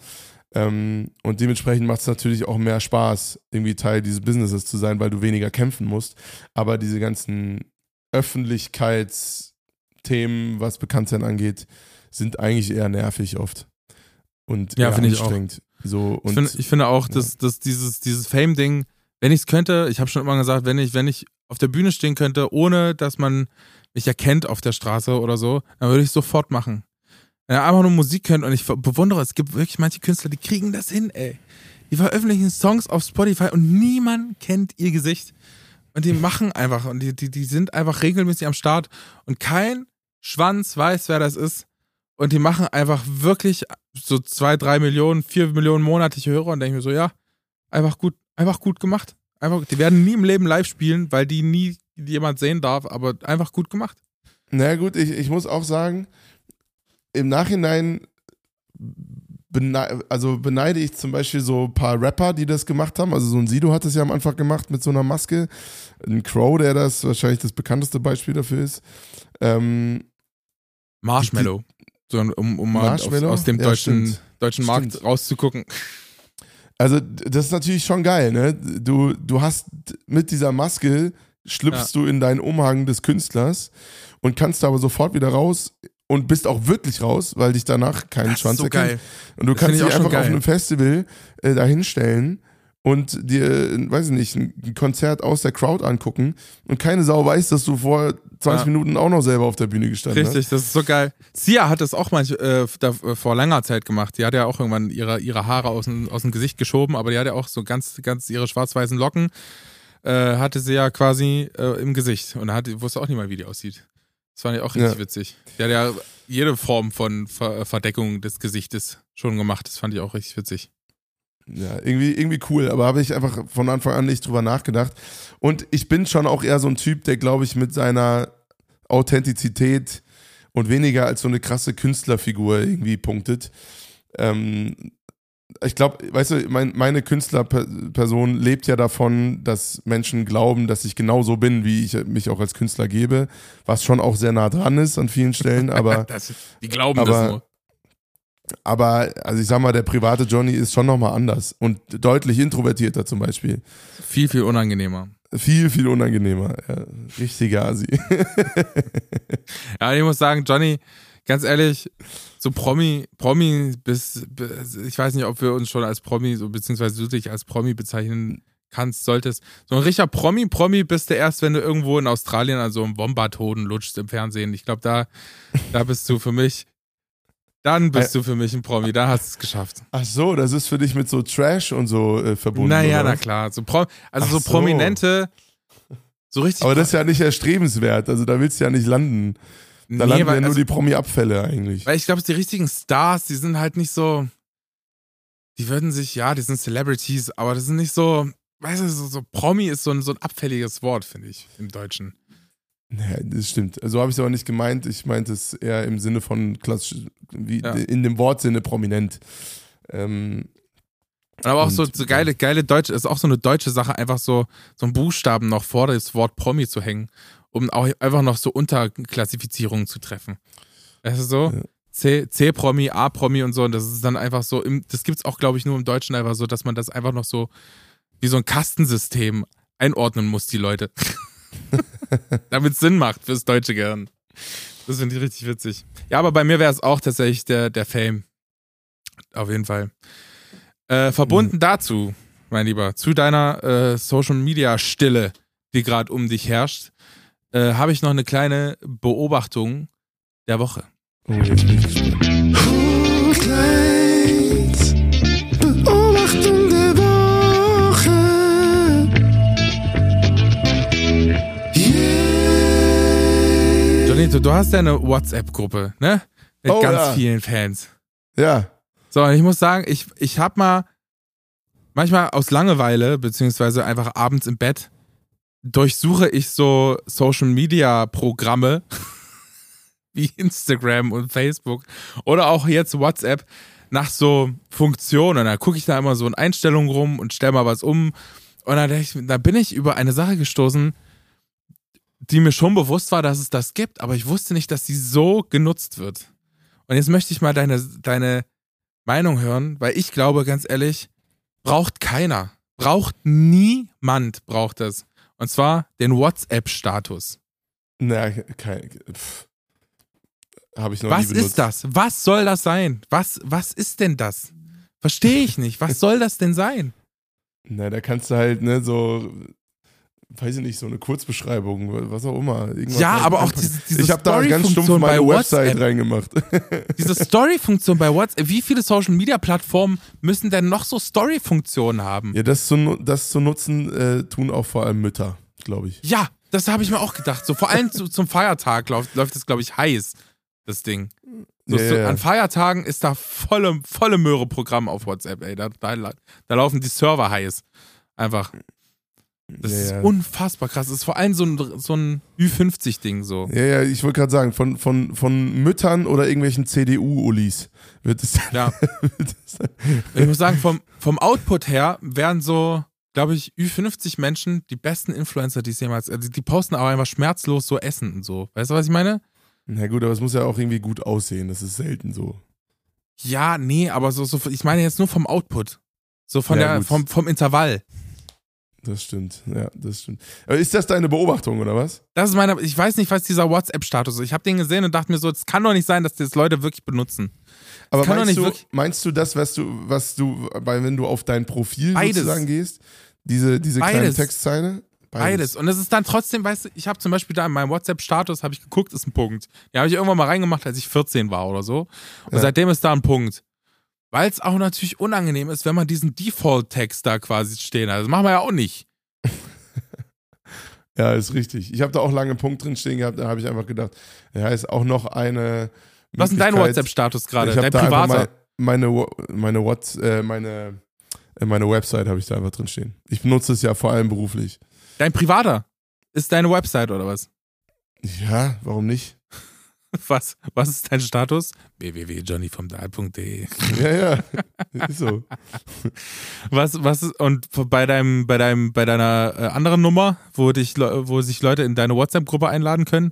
Ähm, und dementsprechend macht es natürlich auch mehr Spaß, irgendwie Teil dieses Businesses zu sein, weil du weniger kämpfen musst. Aber diese ganzen Öffentlichkeitsthemen, was Bekanntsein angeht, sind eigentlich eher nervig oft. Und Ja, finde ich auch. So, und Ich finde, ich finde auch, ja. dass, dass dieses, dieses Fame-Ding, wenn ich es könnte, ich habe schon immer gesagt, wenn ich, wenn ich auf der Bühne stehen könnte, ohne dass man mich erkennt auf der Straße oder so, dann würde ich es sofort machen. Wenn ihr einfach nur Musik könnt und ich bewundere, es gibt wirklich manche Künstler, die kriegen das hin, ey. Die veröffentlichen Songs auf Spotify und niemand kennt ihr Gesicht. Und die machen einfach und die, die, die sind einfach regelmäßig am Start und kein Schwanz weiß, wer das ist. Und die machen einfach wirklich so zwei, drei Millionen, vier Millionen monatliche Hörer und denke mir so, ja, einfach gut, einfach gut gemacht. Einfach, die werden nie im Leben live spielen, weil die nie jemand sehen darf, aber einfach gut gemacht. Na gut, ich, ich muss auch sagen, im Nachhinein benei also beneide ich zum Beispiel so ein paar Rapper, die das gemacht haben. Also so ein Sido hat das ja am Anfang gemacht mit so einer Maske. Ein Crow, der das wahrscheinlich das bekannteste Beispiel dafür ist. Ähm, Marshmallow. So, um, um mal aus, Marshmallow? aus dem Ja, deutschen, stimmt. deutschen Markt Stimmt. rauszugucken. also das ist natürlich schon geil, ne? Du, du hast mit dieser Maske schlüpfst du in deinen Umhang des Künstlers und kannst da aber sofort wieder raus und bist auch wirklich raus, weil dich danach kein Das Schwanz so erkennt. geil. Und du Das kannst dich einfach auf einem Festival äh, da hinstellen und dir, äh, weiß ich nicht, ein Konzert aus der Crowd angucken und keine Sau weiß, dass du vor 20 Ja. Minuten auch noch selber auf der Bühne gestanden Richtig, das ist so geil. Sia hat das auch manch, äh, da, äh, vor langer Zeit gemacht. Die hat ja auch irgendwann ihre, ihre Haare aus dem, aus dem Gesicht geschoben, aber die hat ja auch so ganz, ganz ihre schwarz-weißen Locken, äh, hatte sie ja quasi äh, im Gesicht. Und hat, wusste auch nicht mal, wie die aussieht. Das fand ich auch richtig Ja. witzig. Die hat ja jede Form von Ver Verdeckung des Gesichtes schon gemacht. Das fand ich auch richtig witzig. Ja, irgendwie, irgendwie cool, aber habe ich einfach von Anfang an nicht drüber nachgedacht. Und ich bin schon auch eher so ein Typ, der, glaube ich, mit seiner Authentizität und weniger als so eine krasse Künstlerfigur irgendwie punktet. Ähm, ich glaube, weißt du, mein, meine Künstlerperson lebt ja davon, dass Menschen glauben, dass ich genau so bin, wie ich mich auch als Künstler gebe, was schon auch sehr nah dran ist an vielen Stellen, aber das, die glauben aber- das nur. aber also ich sag mal, der private Johnny ist schon nochmal anders und deutlich introvertierter zum Beispiel. Viel, viel unangenehmer. Viel, viel unangenehmer. Ja, richtiger Asi. Ja, ich muss sagen, Johnny, ganz ehrlich, so Promi, Promi bis, bis ich weiß nicht, ob wir uns schon als Promi, so beziehungsweise du dich als Promi bezeichnen kannst, solltest. So ein richtiger Promi, Promi bist du erst, wenn du irgendwo in Australien an so einem Wombat-Hoden lutschst im Fernsehen. Ich glaube, da, da bist du für mich, dann bist du für mich ein Promi, da hast du es geschafft. Ach so, das ist für dich mit so Trash und so äh, verbunden. naja, oder na klar. So Pro, also so so. Prominente, so richtig. Aber das ist ja nicht erstrebenswert. Also da willst du ja nicht landen. Da Nee, landen weil- ja nur also- die Promi-Abfälle eigentlich. Weil ich glaube, die richtigen Stars, die sind halt nicht so. Die würden sich, ja, die sind Celebrities, aber das sind nicht so. Weißt du, so, so Promi ist so ein, so ein abfälliges Wort, finde ich, im Deutschen. Ja, das stimmt. So habe ich es aber nicht gemeint. Ich meinte es eher im Sinne von klassisch, wie Ja. in dem Wortsinne prominent. Ähm, Aber auch so, so geile, geile deutsche, ist auch so eine deutsche Sache, einfach so, so einen Buchstaben noch vor das Wort Promi zu hängen, um auch einfach noch so Unterklassifizierungen zu treffen. Weißt du so? Ja. C- C-Promi, A-Promi und so. Und das ist dann einfach so, im, das gibt's auch, glaube ich, nur im Deutschen einfach so, dass man das einfach noch so wie so ein Kastensystem einordnen muss, die Leute. Damit Sinn macht fürs deutsche Gehirn. Das finde ich richtig witzig. Ja, aber bei mir wäre es auch tatsächlich der, der Fame. Auf jeden Fall. Äh, verbunden dazu, mein Lieber, zu deiner äh, Social Media Stille, die gerade um dich herrscht, äh, habe ich noch eine kleine Beobachtung der Woche. Oh, jetzt bin ich. Beobachtung der Woche. Yeah. Johnny, du, du hast ja eine WhatsApp-Gruppe, ne? Mit Oh, ganz ja. vielen Fans. Ja, So, und ich muss sagen, ich, ich habe mal manchmal aus Langeweile, beziehungsweise einfach abends im Bett, durchsuche ich so Social Media Programme wie Instagram und Facebook oder auch jetzt WhatsApp nach so Funktionen. Da gucke ich da immer so in Einstellungen rum und stelle mal was um. Und dann, ich, da bin ich über eine Sache gestoßen, die mir schon bewusst war, dass es das gibt, aber ich wusste nicht, dass sie so genutzt wird. Und jetzt möchte ich mal deine, deine Meinung hören, weil ich glaube, ganz ehrlich, braucht keiner. Braucht niemand braucht das. Und zwar den WhatsApp-Status. na, kein. Habe ich noch Was nie benutzt. ist das? Was soll das sein? Was, was ist denn das? Verstehe ich nicht. Was soll das denn sein? Na, da kannst du halt, ne, so, weiß ich nicht, so eine Kurzbeschreibung, was auch immer. irgendwas Ja, halt aber auch diese, diese Ich habe da ganz stumpf meine Website WhatsApp. reingemacht. Diese Story-Funktion bei WhatsApp. Wie viele Social-Media-Plattformen müssen denn noch so Story-Funktionen haben? ja, das zu, das zu nutzen, äh, tun auch vor allem Mütter, glaube ich. Ja, das habe ich mir auch gedacht. So vor allem zu, zum Feiertag läuft, läuft das, glaube ich, heiß, das Ding. So, Ja, so, ja. An Feiertagen ist da volle, volle Möhre-Programm auf WhatsApp, ey. Da, da, da laufen die Server heiß. Einfach. Das ja, ist ja. unfassbar krass. Das ist vor allem so ein, so ein Ü50-Ding so. Ja, ja, ich wollte gerade sagen, von, von, von Müttern oder irgendwelchen CDU-Ulis wird es Ja. wird es Ich muss sagen, vom, vom Output her wären so, glaube ich, Ü50 Menschen die besten Influencer, die es jemals. Also die posten aber einfach schmerzlos so Essen und so. Weißt du, was ich meine? Na gut, aber es muss ja auch irgendwie gut aussehen. Das ist selten so. Ja, nee, aber so, so ich meine jetzt nur vom Output. So von Ja, der, gut. vom, vom Intervall. Das stimmt. Ja, das stimmt. Aber ist das deine Beobachtung oder was? Das ist meine, ich weiß nicht, was dieser WhatsApp-Status ist. Ich habe den gesehen und dachte mir so, es kann doch nicht sein, dass das Leute wirklich benutzen. Aber meinst, du, meinst du das, was du, was du, wenn du auf dein Profil Beides. sozusagen gehst, diese, diese kleine Beides. Textzeile? Beides. Und es ist dann trotzdem, weißt du, ich habe zum Beispiel da in meinem WhatsApp-Status, habe ich geguckt, ist ein Punkt. Den habe ich irgendwann mal reingemacht, als ich 14 war oder so. Und Ja. seitdem ist da ein Punkt. Weil es auch natürlich unangenehm ist, wenn man diesen Default-Text da quasi stehen hat. Das machen wir ja auch nicht. Ja, ist richtig. Ich habe da auch lange einen Punkt drin stehen gehabt, da habe ich einfach gedacht, ja, ist auch noch eine. Was ist denn dein WhatsApp-Status gerade? Dein privater? meine, meine, meine, What, äh, meine, äh, meine Website habe ich da einfach drin stehen. Ich benutze es ja vor allem beruflich. Dein privater? Ist deine Website oder was? Ja, warum nicht? Was, was ist dein Status? www.johnnyvomdahl.de Ja, ja, ist so. Was, was ist, und bei deinem, bei deinem, bei deiner äh, anderen Nummer, wo dich, wo sich Leute in deine WhatsApp-Gruppe einladen können?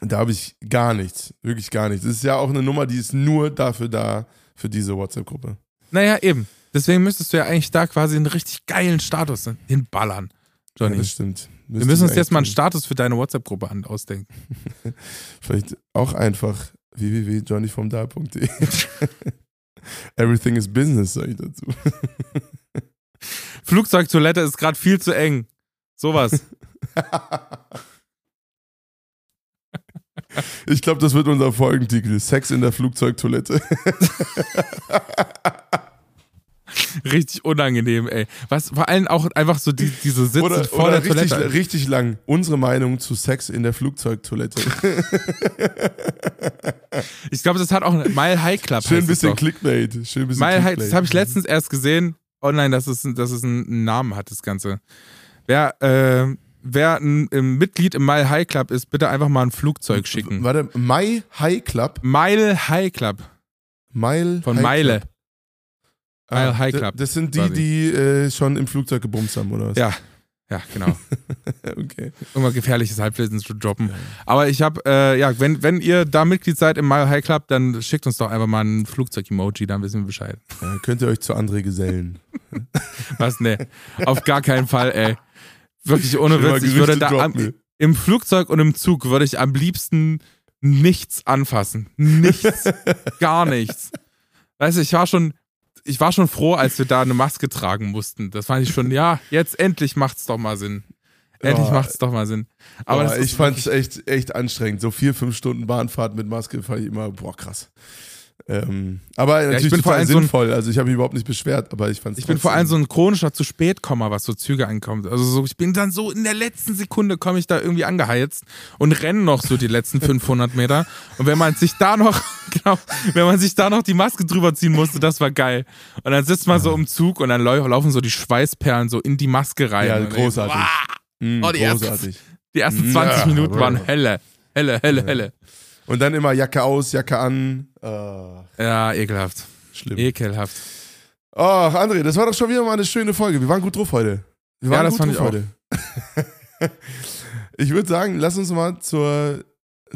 Da habe ich gar nichts, wirklich gar nichts. Das ist ja auch eine Nummer, die ist nur dafür da, für diese WhatsApp-Gruppe. Naja, eben. Deswegen müsstest du ja eigentlich da quasi einen richtig geilen Status hinballern, Ja, Johnny. das stimmt. Wir müssen uns jetzt mal einen. Status für deine WhatsApp-Gruppe ausdenken. Vielleicht auch einfach www.johnnyvomda.de. Everything is business, sag ich dazu. Flugzeugtoilette ist gerade viel zu eng. Sowas. Ich glaube, das wird unser Folgentitel. Sex in der Flugzeugtoilette. Richtig unangenehm, ey. Was vor allem auch einfach so die, diese Sitze Oder, vor oder der richtig, Toilette. richtig lang. Unsere Meinung zu Sex in der Flugzeugtoilette. Ich glaube, das hat auch ein Mile High Club. Schön bisschen. Clickbait. Schön bisschen Mile High, Clickbait. das habe ich letztens erst gesehen. Online, dass es, dass es einen Namen hat, das Ganze. Wer, äh, wer ein, ein Mitglied im Mile High Club ist, bitte einfach mal ein Flugzeug schicken. Warte, My High Club. Mile High Club. Mile Von High Meile. Club. Mile High d- Club, Das sind die, quasi. die äh, schon im Flugzeug gebumst haben, oder was? Ja. Ja, genau. Okay. Irgendwann gefährliches Halbwissen zu droppen. Aber ich habe, äh, ja, wenn, wenn ihr da Mitglied seid im Mile High Club, dann schickt uns doch einfach mal ein Flugzeug-Emoji, dann wissen wir Bescheid. Ja, könnt ihr euch zu André gesellen. Was, ne? Auf gar keinen Fall, ey. Wirklich ohne Witz. Ich würde da am, im Flugzeug und im Zug würde ich am liebsten nichts anfassen. Nichts. gar nichts. Weißt du, ich war schon ich war schon froh, als wir da eine Maske tragen mussten. Das fand ich schon, ja, jetzt endlich macht's doch mal Sinn. Endlich Oh. macht's doch mal Sinn. Aber das ich ist fand es wirklich- echt, echt anstrengend. So vier, fünf Stunden Bahnfahrt mit Maske fand ich immer, boah, krass. Ähm, aber natürlich bin vor allem so ein- sinnvoll. also ich habe mich überhaupt nicht beschwert, aber ich fand es Ich bin vor allem so ein chronischer zu spät Komma, was so Züge ankommt. Also so, ich bin dann so in der letzten Sekunde komme ich da irgendwie angeheizt und renne noch so die letzten 500 Meter. Und wenn man sich da noch, genau, wenn man sich da noch die Maske drüber ziehen musste, das war geil. Und dann sitzt man so im Zug und dann lau- laufen so die Schweißperlen so in die Maske rein. Ja, großartig. ich so, Mm, Oh, die großartig. "Wow, Die ersten 20 Ja. Minuten waren helle, helle, helle, helle. Und dann immer Jacke aus, Jacke an. Äh, Ja, ekelhaft. schlimm. Ekelhaft. Oh, André, das war doch schon wieder mal eine schöne Folge. Wir waren gut drauf heute. Wir Ja, waren das gut fand ich drauf heute. ich würde sagen, lass uns mal zur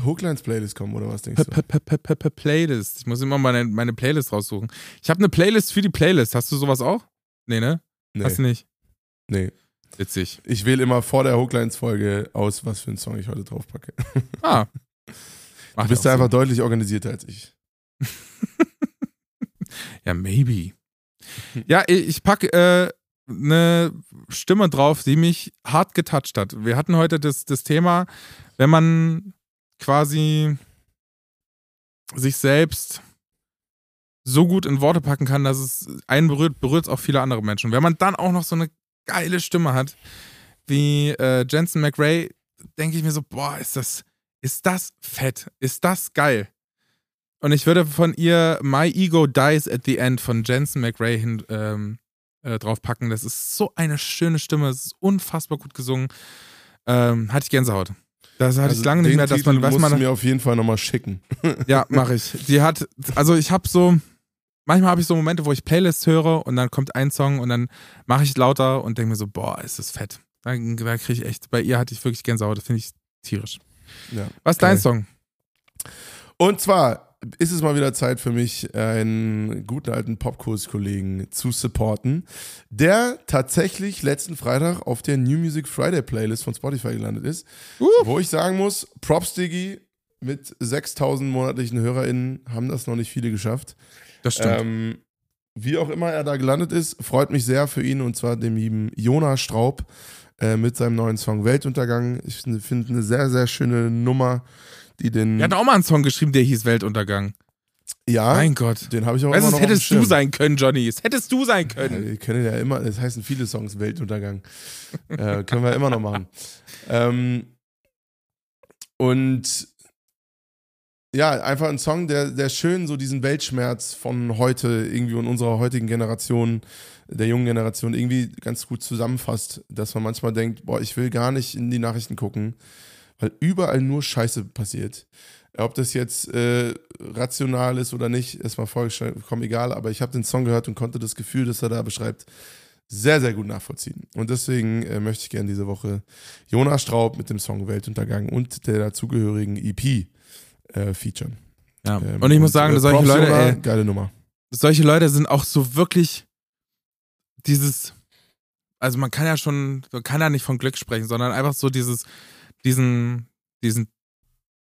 Hooklines Playlist kommen, oder was denkst du? P- P- P- P- P- Playlist. Ich muss immer meine, meine Playlist raussuchen. Ich habe eine Playlist für die Playlist. Hast du sowas auch? Nee, ne? Hast du Nee, nicht? nee. Witzig. Ich wähle immer vor der Hooklines-Folge aus, was für einen Song ich heute draufpacke. Ah. Du bist da einfach deutlich organisierter als ich. Ja, maybe. Ja, ich ich packe äh, eine Stimme drauf, die mich hart getoucht hat. Wir hatten heute das, das Thema, wenn man quasi sich selbst so gut in Worte packen kann, dass es einen berührt, berührt es auch viele andere Menschen. Wenn man dann auch noch so eine geile Stimme hat, wie äh, Jensen McRae, denke ich mir so, boah, ist das, ist das fett, ist das geil. Und ich würde von ihr My Ego Dies at the End von Jensen McRae hin, ähm, äh, draufpacken. Das ist so eine schöne Stimme, es ist unfassbar gut gesungen. Ähm, hatte ich Gänsehaut. Das hatte ich lange nicht Also mehr, dass Titel man, musst man, mir auf jeden Fall nochmal schicken. ja, mache ich. Die hat, also ich habe so, manchmal habe ich so Momente, wo ich Playlists höre und dann kommt ein Song und dann mache ich lauter und denke mir so, boah, ist das fett. Da, da kriege ich echt, bei ihr hatte ich wirklich Gänsehaut, das finde ich tierisch. Ja. Was ist dein. Song? Und zwar ist es mal wieder Zeit für mich, einen guten alten Popkurs-Kollegen zu supporten, der tatsächlich letzten Freitag auf der New Music Friday Playlist von Spotify gelandet ist. Uh. Wo ich sagen muss, Props Diggy mit 6000 monatlichen HörerInnen haben das noch nicht viele geschafft. Das stimmt. Ähm, wie auch immer er da gelandet ist, freut mich sehr für ihn und zwar dem lieben Jonas Straub äh, mit seinem neuen Song Weltuntergang. Ich finde eine sehr, sehr schöne Nummer, die den. Er hat auch mal einen Song geschrieben, der hieß Weltuntergang. ja, Mein Gott. den habe ich auch Weißt immer es noch hättest auf dem du sein können, Johnny. Es hättest du sein Ja, können. wir können ja immer, das heißen viele Songs Weltuntergang. äh, können wir immer noch machen. Ähm, und ja, einfach ein Song, der, der schön so diesen Weltschmerz von heute irgendwie und unserer heutigen Generation, der jungen Generation irgendwie ganz gut zusammenfasst, dass man manchmal denkt, boah, ich will gar nicht in die Nachrichten gucken, weil überall nur Scheiße passiert. Ob das jetzt äh, rational ist oder nicht, ist mal vollkommen egal, aber ich habe den Song gehört und konnte das Gefühl, das er da beschreibt, sehr, sehr gut nachvollziehen. Und deswegen äh, möchte ich gerne diese Woche Jonas Straub mit dem Song Weltuntergang und der dazugehörigen EP äh, featuren. Ja. Ähm, Und ich muss sagen, äh, solche Leute, Jona, ey, geile Nummer. solche Leute sind auch so wirklich dieses, also man kann ja schon, man kann ja nicht von Glück sprechen, sondern einfach so dieses, diesen, diesen,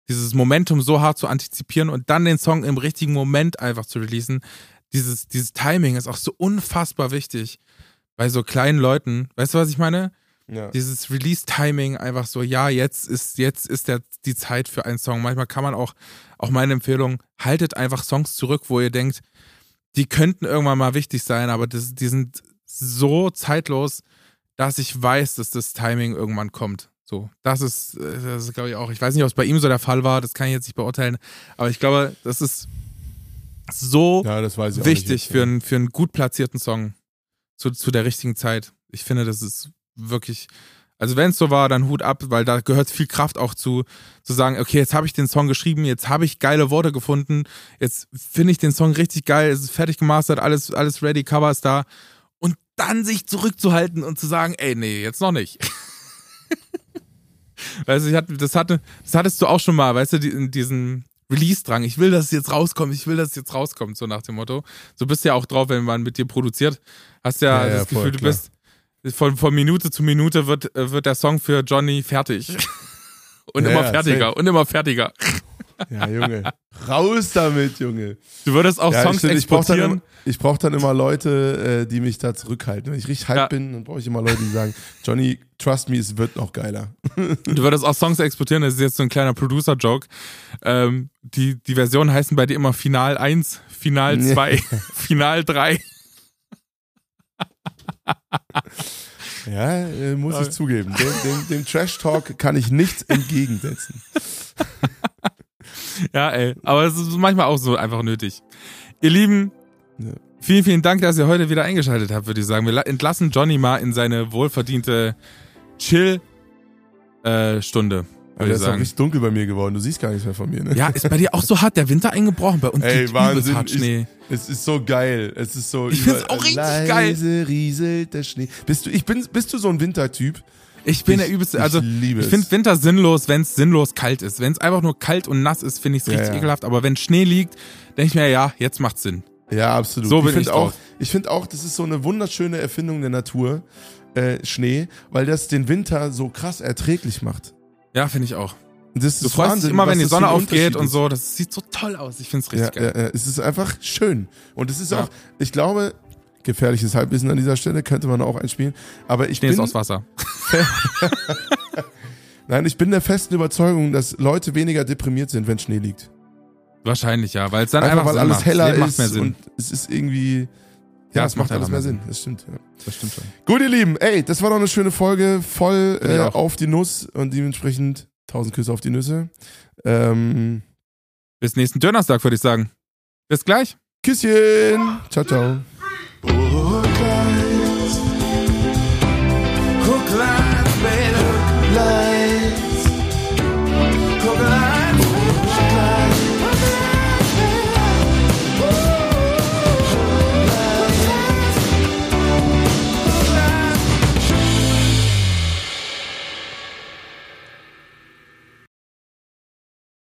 dieses Momentum so hart zu antizipieren und dann den Song im richtigen Moment einfach zu releasen. Dieses, dieses Timing ist auch so unfassbar wichtig bei so kleinen Leuten. Weißt du, was ich meine? Ja. dieses Release-Timing einfach so, ja, jetzt ist, jetzt ist der, die Zeit für einen Song. Manchmal kann man auch, auch meine Empfehlung, haltet einfach Songs zurück, wo ihr denkt, die könnten irgendwann mal wichtig sein, aber das, die sind so zeitlos, dass ich weiß, dass das Timing irgendwann kommt. So, das ist, äh, das ist glaube ich auch, ich weiß nicht, ob es bei ihm so der Fall war, das kann ich jetzt nicht beurteilen, aber ich glaube, das ist so ja, das wichtig nicht. für, einen, für einen gut platzierten Song zu, zu der richtigen Zeit. Ich finde, das ist wirklich, also wenn es so war, dann Hut ab, weil da gehört viel Kraft auch zu, zu sagen, okay, jetzt habe ich den Song geschrieben, jetzt habe ich geile Worte gefunden, jetzt finde ich den Song richtig geil, es ist fertig gemastert, alles, alles ready, Cover ist da. Dann sich zurückzuhalten und zu sagen, ey, nee, jetzt noch nicht. weißt du, ich hatte, das, hatte, das hattest du auch schon mal, weißt du, die, diesen Release-Drang. Ich will, dass es jetzt rauskommt, ich will, dass es jetzt rauskommt, so nach dem Motto. So bist du ja auch drauf, wenn man mit dir produziert. Hast ja, Ja, ja, das voll, Gefühl, du klar. bist von, von Minute zu Minute wird, äh, wird der Song für Johnny fertig. und Ja, immer ja, fertiger und immer fertiger. Ja, Junge. Raus damit, Junge. Du würdest auch Ja, Songs stimmt, ich brauche dann, exportieren. immer- ich brauch dann immer Leute, äh, die mich da zurückhalten. Wenn ich richtig hype Ja. bin, dann brauche ich immer Leute, die sagen, Johnny, trust me, es wird noch geiler. Du würdest auch Songs exportieren, das ist jetzt so ein kleiner Producer-Joke. Ähm, die, die Versionen heißen bei dir immer Final 1, Final Nee. 2, Final 3. Ja, äh, muss ich zugeben. Dem, dem, dem Trash-Talk kann ich nichts entgegensetzen. Ja, ey. Aber es ist manchmal auch so einfach nötig. Ihr Lieben, Ja. vielen, vielen Dank, dass ihr heute wieder eingeschaltet habt, würde ich sagen. Wir la- entlassen Johnny mal in seine wohlverdiente Chill-Stunde, Aber würde es ist auch richtig dunkel bei mir geworden. Du siehst gar nichts mehr von mir, ne? Ja, ist bei dir auch so hart der Winter eingebrochen? Bei uns Ey, Wahnsinn. hart Schnee. Es ist so geil. Es ist so. Ich find's auch richtig geil. Leise rieselt der Schnee. Bist du, ich bin, bist du so ein Wintertyp? Ich bin Ich- der übelste, also ich ich finde Winter sinnlos, wenn es sinnlos kalt ist. Wenn es einfach nur kalt und nass ist, finde ich es Ja, richtig ja. ekelhaft. Aber wenn Schnee liegt, denke ich mir, ja, jetzt macht's Sinn. Ja, absolut. So bin ich ich finde auch, ich finde auch, das ist so eine wunderschöne Erfindung der Natur, äh, Schnee, weil das den Winter so krass erträglich macht. Ja, finde ich auch. Das Du ist freust Wahnsinn, dich immer, wenn die Sonne aufgeht und so. Das sieht so toll aus. Ich finde es Ja, richtig ja, geil. ja, es ist einfach schön. Und es ist Ja. auch, ich glaube, gefährliches Halbwissen an dieser Stelle könnte man auch einspielen. Aber ich Schnee ist bin, aus Wasser. nein, ich bin der festen Überzeugung, dass Leute weniger deprimiert sind, wenn Schnee liegt. Wahrscheinlich, ja. Weil es dann Einfach, einfach, weil Sinn alles macht. heller Leben macht ist mehr Sinn. und es ist irgendwie, ja, Ja, es macht alles einfach mehr mehr Sinn. Das stimmt. Ja. Das stimmt schon. Gut, ihr Lieben, ey, das war doch eine schöne Folge, voll äh, auf die Nuss und dementsprechend tausend Küsse auf die Nüsse. Ähm, Bis nächsten Donnerstag, würde ich sagen. Bis gleich. Küsschen. Ciao, ciao. Hook lines, hook.